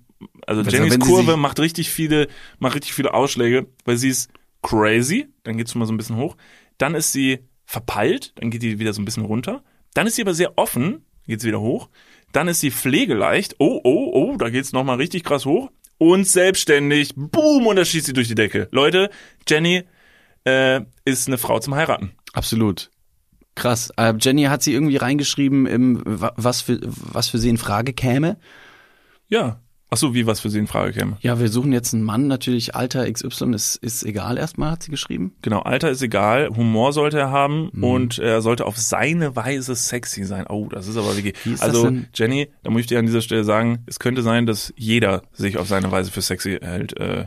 also Also Jennys Kurve macht richtig viele, macht richtig viele Ausschläge, weil sie ist crazy, dann geht's schon mal so ein bisschen hoch. Dann ist sie verpeilt, dann geht die wieder so ein bisschen runter. Dann ist sie aber sehr offen, geht's wieder hoch. Dann ist sie pflegeleicht. Oh, oh, oh, da geht's noch mal richtig krass hoch. Und selbstständig. Boom, und da schießt sie durch die Decke. Leute, Jenny äh, ist eine Frau zum Heiraten. Absolut. Krass. Äh, Jenny hat sie irgendwie reingeschrieben, im, wa- was, für, was für sie in Frage käme. Ja. Ach so, wie was für sie in Frage käme. Ja, wir suchen jetzt einen Mann, natürlich Alter XY ist, ist egal erstmal, hat sie geschrieben. Genau, Alter ist egal, Humor sollte er haben Mhm. und er sollte auf seine Weise sexy sein. Oh, das ist aber wirklich. Wie ist also? Jenny, da muss ich dir an dieser Stelle sagen, es könnte sein, dass jeder sich auf seine Weise für sexy hält. Äh,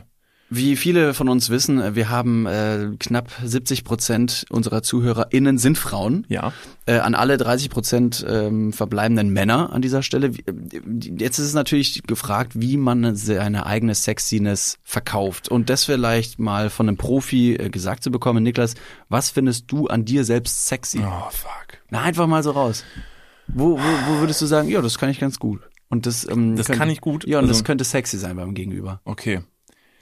Wie viele von uns wissen, äh, wir haben äh, knapp 70 Prozent unserer ZuhörerInnen sind Frauen. Ja. Äh, an alle 30 Prozent ähm, verbleibenden Männer an dieser Stelle. Äh, Jetzt ist es natürlich gefragt, wie man seine eigene Sexiness verkauft. Und das vielleicht mal von einem Profi äh, gesagt zu bekommen. Niklas, was findest du an dir selbst sexy? Oh, fuck. Na, einfach mal so raus. Wo, wo, wo würdest du sagen, ja, das kann ich ganz gut. Und das, ähm, Das könnte, kann ich gut? Ja, und das Also- könnte sexy sein beim Gegenüber. Okay.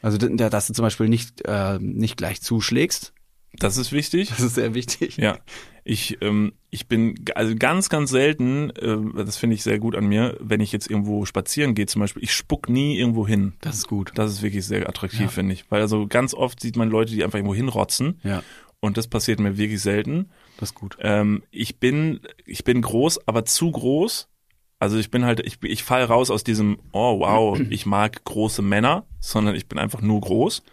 Also, dass du zum Beispiel nicht, äh, nicht gleich zuschlägst. Das ist wichtig. Das ist sehr wichtig. Ja, ich, ähm, ich bin also ganz, ganz selten, äh, das finde ich sehr gut an mir, wenn ich jetzt irgendwo spazieren gehe zum Beispiel, ich spuck nie irgendwo hin. Das ist gut. Das ist wirklich sehr attraktiv, Ja. finde ich. Weil also ganz oft sieht man Leute, die einfach irgendwo hinrotzen Ja, und das passiert mir wirklich selten. das ist gut. Ähm, ich bin, ich bin groß, aber zu groß. Also ich bin halt, ich, ich fall raus aus diesem, oh wow, [CLEARS THROAT] ich mag große Männer, sondern ich bin einfach nur groß.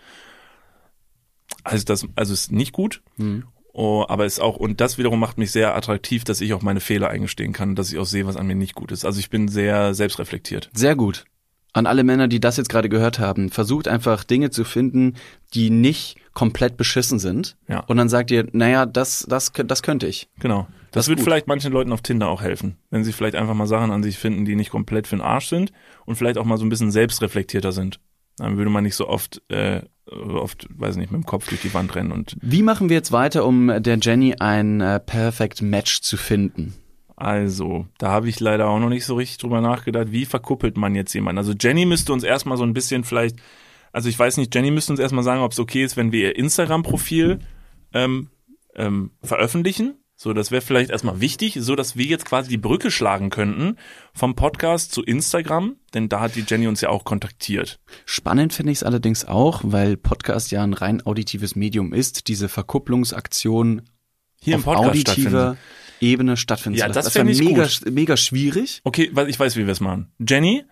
Also das, also ist nicht gut. Mhm. Oh, aber ist auch, und das wiederum macht mich sehr attraktiv, dass ich auch meine Fehler eingestehen kann, dass ich auch sehe, was an mir nicht gut ist. Also ich bin sehr selbstreflektiert. Sehr gut. An alle Männer, die das jetzt gerade gehört haben, versucht einfach Dinge zu finden, die nicht komplett beschissen sind. Ja. Und dann sagt ihr, naja, das, das, das könnte ich. Genau. Das wird gut. vielleicht manchen Leuten auf Tinder auch helfen, wenn sie vielleicht einfach mal Sachen an sich finden, die nicht komplett für den Arsch sind und vielleicht auch mal so ein bisschen selbstreflektierter sind. Dann würde man nicht so oft, äh, oft, weiß nicht, mit dem Kopf durch die Wand rennen und Wie machen wir jetzt weiter, um der Jenny ein äh, Perfect Match zu finden? Also, da habe ich leider auch noch nicht so richtig drüber nachgedacht, wie verkuppelt man jetzt jemanden. Also Jenny müsste uns erstmal so ein bisschen vielleicht, also ich weiß nicht, Jenny müsste uns erstmal sagen, ob es okay ist, wenn wir ihr Instagram-Profil ähm, ähm, veröffentlichen. So, das wäre vielleicht erstmal wichtig, so dass wir jetzt quasi die Brücke schlagen könnten vom Podcast zu Instagram, denn da hat die Jenny uns ja auch kontaktiert. Spannend finde ich es allerdings auch, weil Podcast ja ein rein auditives Medium ist, diese Verkupplungsaktion Hier im auf Podcast auditiver stattfinden. Ebene stattfinden Ja, zu das lassen. fänd ich mega, gut. mega schwierig. Okay, weil ich weiß, wie wir es machen. Jenny,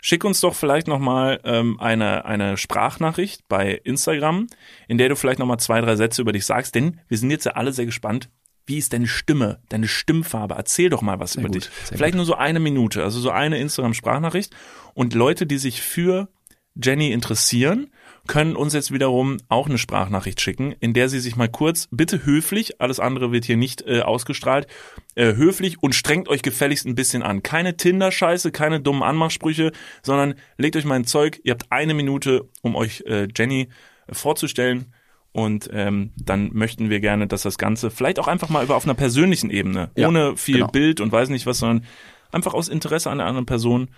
schick uns doch vielleicht nochmal ähm, eine, eine Sprachnachricht bei Instagram, in der du vielleicht nochmal zwei, drei Sätze über dich sagst, denn wir sind jetzt ja alle sehr gespannt. Wie ist deine Stimme, deine Stimmfarbe? Erzähl doch mal was über gut, dich. sehr Vielleicht nur so eine Minute, also so eine Instagram-Sprachnachricht. Und Leute, die sich für Jenny interessieren, können uns jetzt wiederum auch eine Sprachnachricht schicken, in der sie sich mal kurz, bitte höflich, alles andere wird hier nicht äh, ausgestrahlt, äh, höflich und strengt euch gefälligst ein bisschen an. Keine Tinder-Scheiße, keine dummen Anmachsprüche, sondern legt euch mal ein Zeug. Ihr habt eine Minute, um euch äh, Jenny äh, vorzustellen. Und ähm, dann möchten wir gerne, dass das Ganze vielleicht auch einfach mal über auf einer persönlichen Ebene, Ja, ohne viel genau. Bild und weiß nicht was, sondern einfach aus Interesse an der anderen Person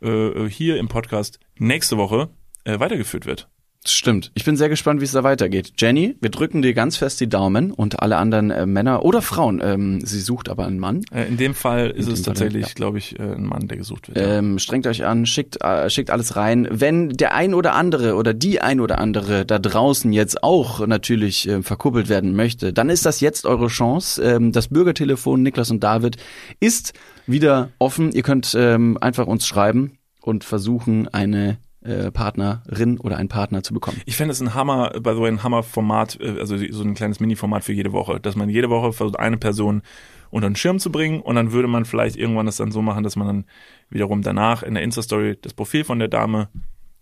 äh, hier im Podcast nächste Woche äh, weitergeführt wird. Stimmt. Ich bin sehr gespannt, wie es da weitergeht. Jenny, wir drücken dir ganz fest die Daumen und alle anderen äh, Männer oder Frauen. Ähm, sie sucht aber einen Mann. Äh, in dem Fall ist dem es Fall, tatsächlich, ja. glaube ich, äh, ein Mann, der gesucht wird. ja. Ähm, strengt euch an, schickt, äh, schickt alles rein. Wenn der ein oder andere oder die ein oder andere da draußen jetzt auch natürlich äh, verkuppelt werden möchte, dann ist das jetzt eure Chance. Ähm, das Bürgertelefon Niklas und David ist wieder offen. Ihr könnt ähm, einfach uns schreiben und versuchen, eine äh, Partnerin oder einen Partner zu bekommen. Ich fände es ein Hammer, by the way, ein Hammer-Format, äh, also so ein kleines Mini-Format für jede Woche, dass man jede Woche versucht, eine Person unter den Schirm zu bringen und dann würde man vielleicht irgendwann das dann so machen, dass man dann wiederum danach in der Insta-Story das Profil von der Dame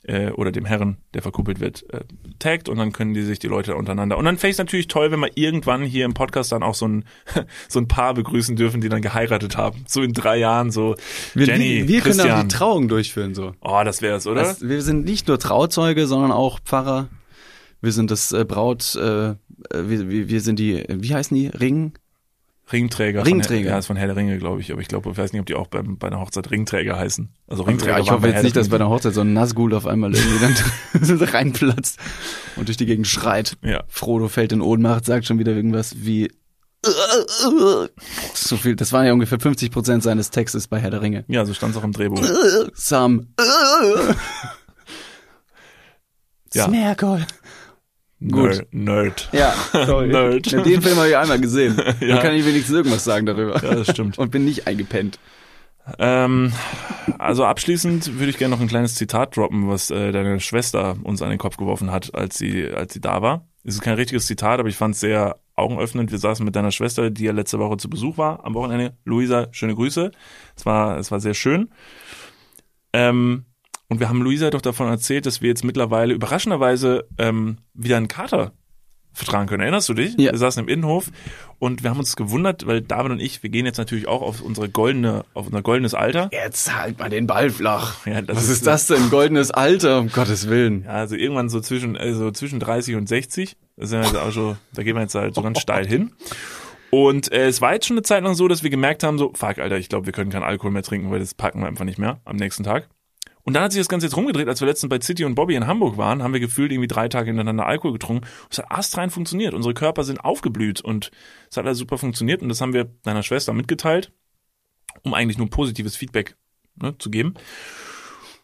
äh, oder dem Herren, der verkuppelt wird, äh, taggt und dann können die sich die Leute untereinander. Und dann fände ich es natürlich toll, wenn wir irgendwann hier im Podcast dann auch so ein, [LAUGHS] so ein Paar begrüßen dürfen, die dann geheiratet haben. So in drei Jahren, so Jenny, wir, wir können auch Christian. die Trauung durchführen so. Oh, das wär's, oder? Das, wir sind nicht nur Trauzeuge, sondern auch Pfarrer. Wir sind das äh, Braut, äh, äh, wir, wir wir sind die, wie heißen die? Ring? Ringträger. Ringträger. Von, ja, ist von Herr der Ringe, glaube ich. Aber ich glaube, ich weiß nicht, ob die auch beim, bei einer Hochzeit Ringträger heißen. Also Ringträger. Ja, ich hoffe bei jetzt nicht, dass bei einer Hochzeit so ein Nazgul auf einmal irgendwie dann [LAUGHS] reinplatzt und durch die Gegend schreit. Ja. Frodo fällt in Ohnmacht, sagt schon wieder irgendwas wie [LAUGHS] so viel. Das waren ja ungefähr 50 Prozent seines Textes bei Herr der Ringe. Ja, so stand es auch im Drehbuch. [LAUGHS] Sam. Ja. Smergol. Gut. Nerd. Ja, [LAUGHS] sorry. Nerd. Den Film habe ich einmal gesehen. [LAUGHS] Ja. Da kann ich wenigstens irgendwas sagen darüber. Ja, das stimmt. Und bin nicht eingepennt. Ähm, also abschließend würde ich gerne noch ein kleines Zitat droppen, was äh, deine Schwester uns an den Kopf geworfen hat, als sie, als sie da war. Es ist kein richtiges Zitat, aber ich fand es sehr augenöffnend. Wir saßen mit deiner Schwester, die ja letzte Woche zu Besuch war, am Wochenende. Luisa, schöne Grüße. Es war, es war sehr schön. Ähm, Und wir haben Luisa doch davon erzählt, dass wir jetzt mittlerweile überraschenderweise ähm, wieder einen Kater vertragen können. Erinnerst du dich? Ja. Wir saßen im Innenhof und wir haben uns gewundert, weil David und ich, wir gehen jetzt natürlich auch auf unsere goldene, auf unser goldenes Alter. Jetzt halt mal den Ball flach. Ja, das Was ist- ist das denn? Goldenes Alter, um Gottes Willen. Ja, also irgendwann so zwischen, also zwischen 30 und 60. Das ja jetzt auch so, da gehen wir jetzt halt so ganz steil hin. Und äh, es war jetzt schon eine Zeit lang so, dass wir gemerkt haben, so, fuck, Alter, ich glaube, wir können keinen Alkohol mehr trinken, weil das packen wir einfach nicht mehr am nächsten Tag. Und dann hat sich das Ganze jetzt rumgedreht, als wir letztens bei City und Bobby in Hamburg waren, haben wir gefühlt irgendwie drei Tage hintereinander Alkohol getrunken. Es hat astrein funktioniert. Unsere Körper sind aufgeblüht und es hat alles super funktioniert. Und das haben wir deiner Schwester mitgeteilt, um eigentlich nur positives Feedback ne, zu geben.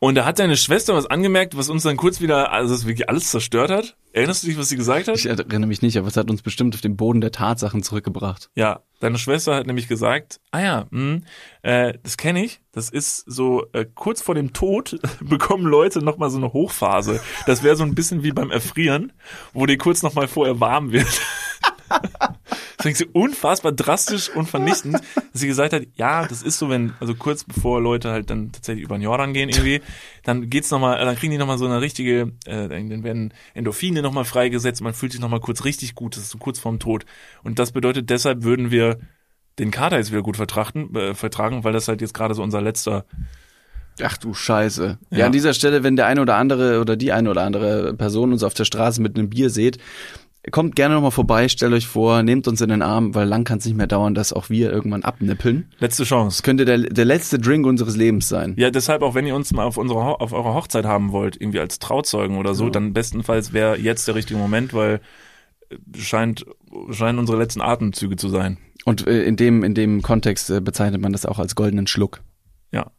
Und da hat deine Schwester was angemerkt, was uns dann kurz wieder, also das wirklich alles zerstört hat. Erinnerst du dich, was sie gesagt hat? Ich erinnere mich nicht, aber es hat uns bestimmt auf den Boden der Tatsachen zurückgebracht. Ja, deine Schwester hat nämlich gesagt, ah ja, mh, äh, das kenne ich. Das ist so äh, kurz vor dem Tod [LAUGHS] bekommen Leute noch mal so eine Hochphase. Das wäre so ein bisschen wie beim Erfrieren, wo dir kurz noch mal vorher warm wird. [LAUGHS] Das so unfassbar drastisch und vernichtend, [LAUGHS] dass sie gesagt hat, ja, das ist so, wenn, also kurz bevor Leute halt dann tatsächlich über den Jordan gehen irgendwie, dann geht's noch mal, dann kriegen die noch mal so eine richtige, äh, dann werden Endorphine noch mal freigesetzt, man fühlt sich noch mal kurz richtig gut, das ist so kurz vorm Tod. Und das bedeutet, deshalb würden wir den Kater jetzt wieder gut vertrachten, äh, vertragen, weil das halt jetzt gerade so unser letzter, Ach du Scheiße. Ja. Ja. an dieser Stelle, wenn der eine oder andere oder die eine oder andere Person uns auf der Straße mit einem Bier seht, kommt gerne nochmal vorbei, stellt euch vor, nehmt uns in den Arm, weil lang kann es nicht mehr dauern, dass auch wir irgendwann abnippeln. letzte Chance. Das könnte der, der letzte Drink unseres Lebens sein. Ja, deshalb auch, wenn ihr uns mal auf unserer Ho auf eurer Hochzeit haben wollt, irgendwie als Trauzeugen oder so, dann bestenfalls wäre jetzt der richtige Moment, weil äh, scheint scheinen unsere letzten Atemzüge zu sein. Und äh, in dem in dem Kontext äh, bezeichnet man das auch als goldenen Schluck. Ja.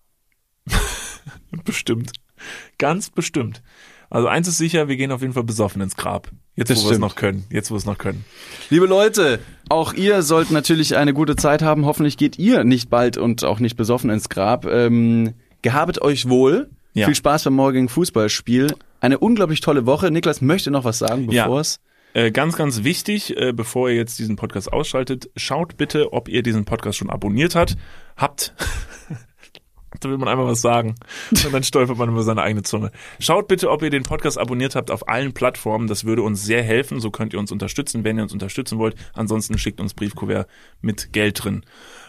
[LAUGHS] bestimmt. Ganz bestimmt. Also eins ist sicher, wir gehen auf jeden Fall besoffen ins Grab. Jetzt, Das wo wir es noch können. Jetzt, wo wir es noch können. Liebe Leute, auch ihr sollt natürlich eine gute Zeit haben. Hoffentlich geht ihr nicht bald und auch nicht besoffen ins Grab. Ähm, gehabet euch wohl. Ja. Viel Spaß beim morgigen Fußballspiel. Eine unglaublich tolle Woche. Niklas möchte noch was sagen, Ja. bevor es. Äh, ganz, ganz wichtig, äh, bevor ihr jetzt diesen Podcast ausschaltet, schaut bitte, ob ihr diesen Podcast schon abonniert hat, habt. [LAUGHS] da will man einmal was sagen. Und dann stolpert man über seine eigene Zunge. Schaut bitte, ob ihr den Podcast abonniert habt auf allen Plattformen. Das würde uns sehr helfen. So könnt ihr uns unterstützen, wenn ihr uns unterstützen wollt. Ansonsten schickt uns Briefkuvert mit Geld drin.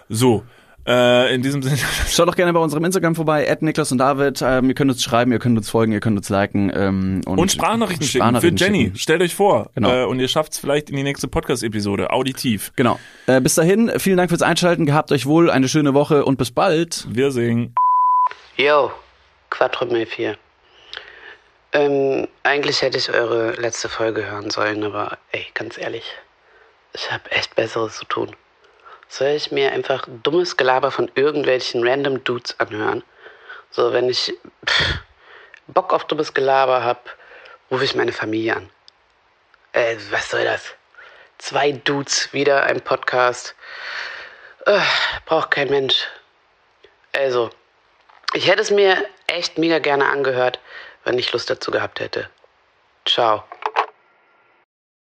So. Äh, in diesem Sinne, [LAUGHS] Schaut doch gerne bei unserem Instagram vorbei, at Niklas und David. Ähm, ihr könnt uns schreiben, ihr könnt uns folgen, ihr könnt uns liken. Ähm, und, und Sprachnachrichten schicken für Sprachnachrichten Jenny. schicken. Stellt euch vor. Genau. Äh, und ihr schafft es vielleicht in die nächste Podcast-Episode. Auditiv. Genau. Äh, bis dahin, vielen Dank fürs Einschalten. Gehabt euch wohl, eine schöne Woche und bis bald. Wir singen. Yo, Quattro Mail 4. Ähm, eigentlich hätte ich eure letzte Folge hören sollen, aber ey, ganz ehrlich, ich habe echt Besseres zu tun. Soll ich mir einfach dummes Gelaber von irgendwelchen random Dudes anhören? So, wenn ich pff, Bock auf dummes Gelaber hab, rufe ich meine Familie an. Äh, was soll das? Zwei Dudes, wieder ein Podcast. Äh, braucht kein Mensch. Also, ich hätte es mir echt mega gerne angehört, wenn ich Lust dazu gehabt hätte. Ciao.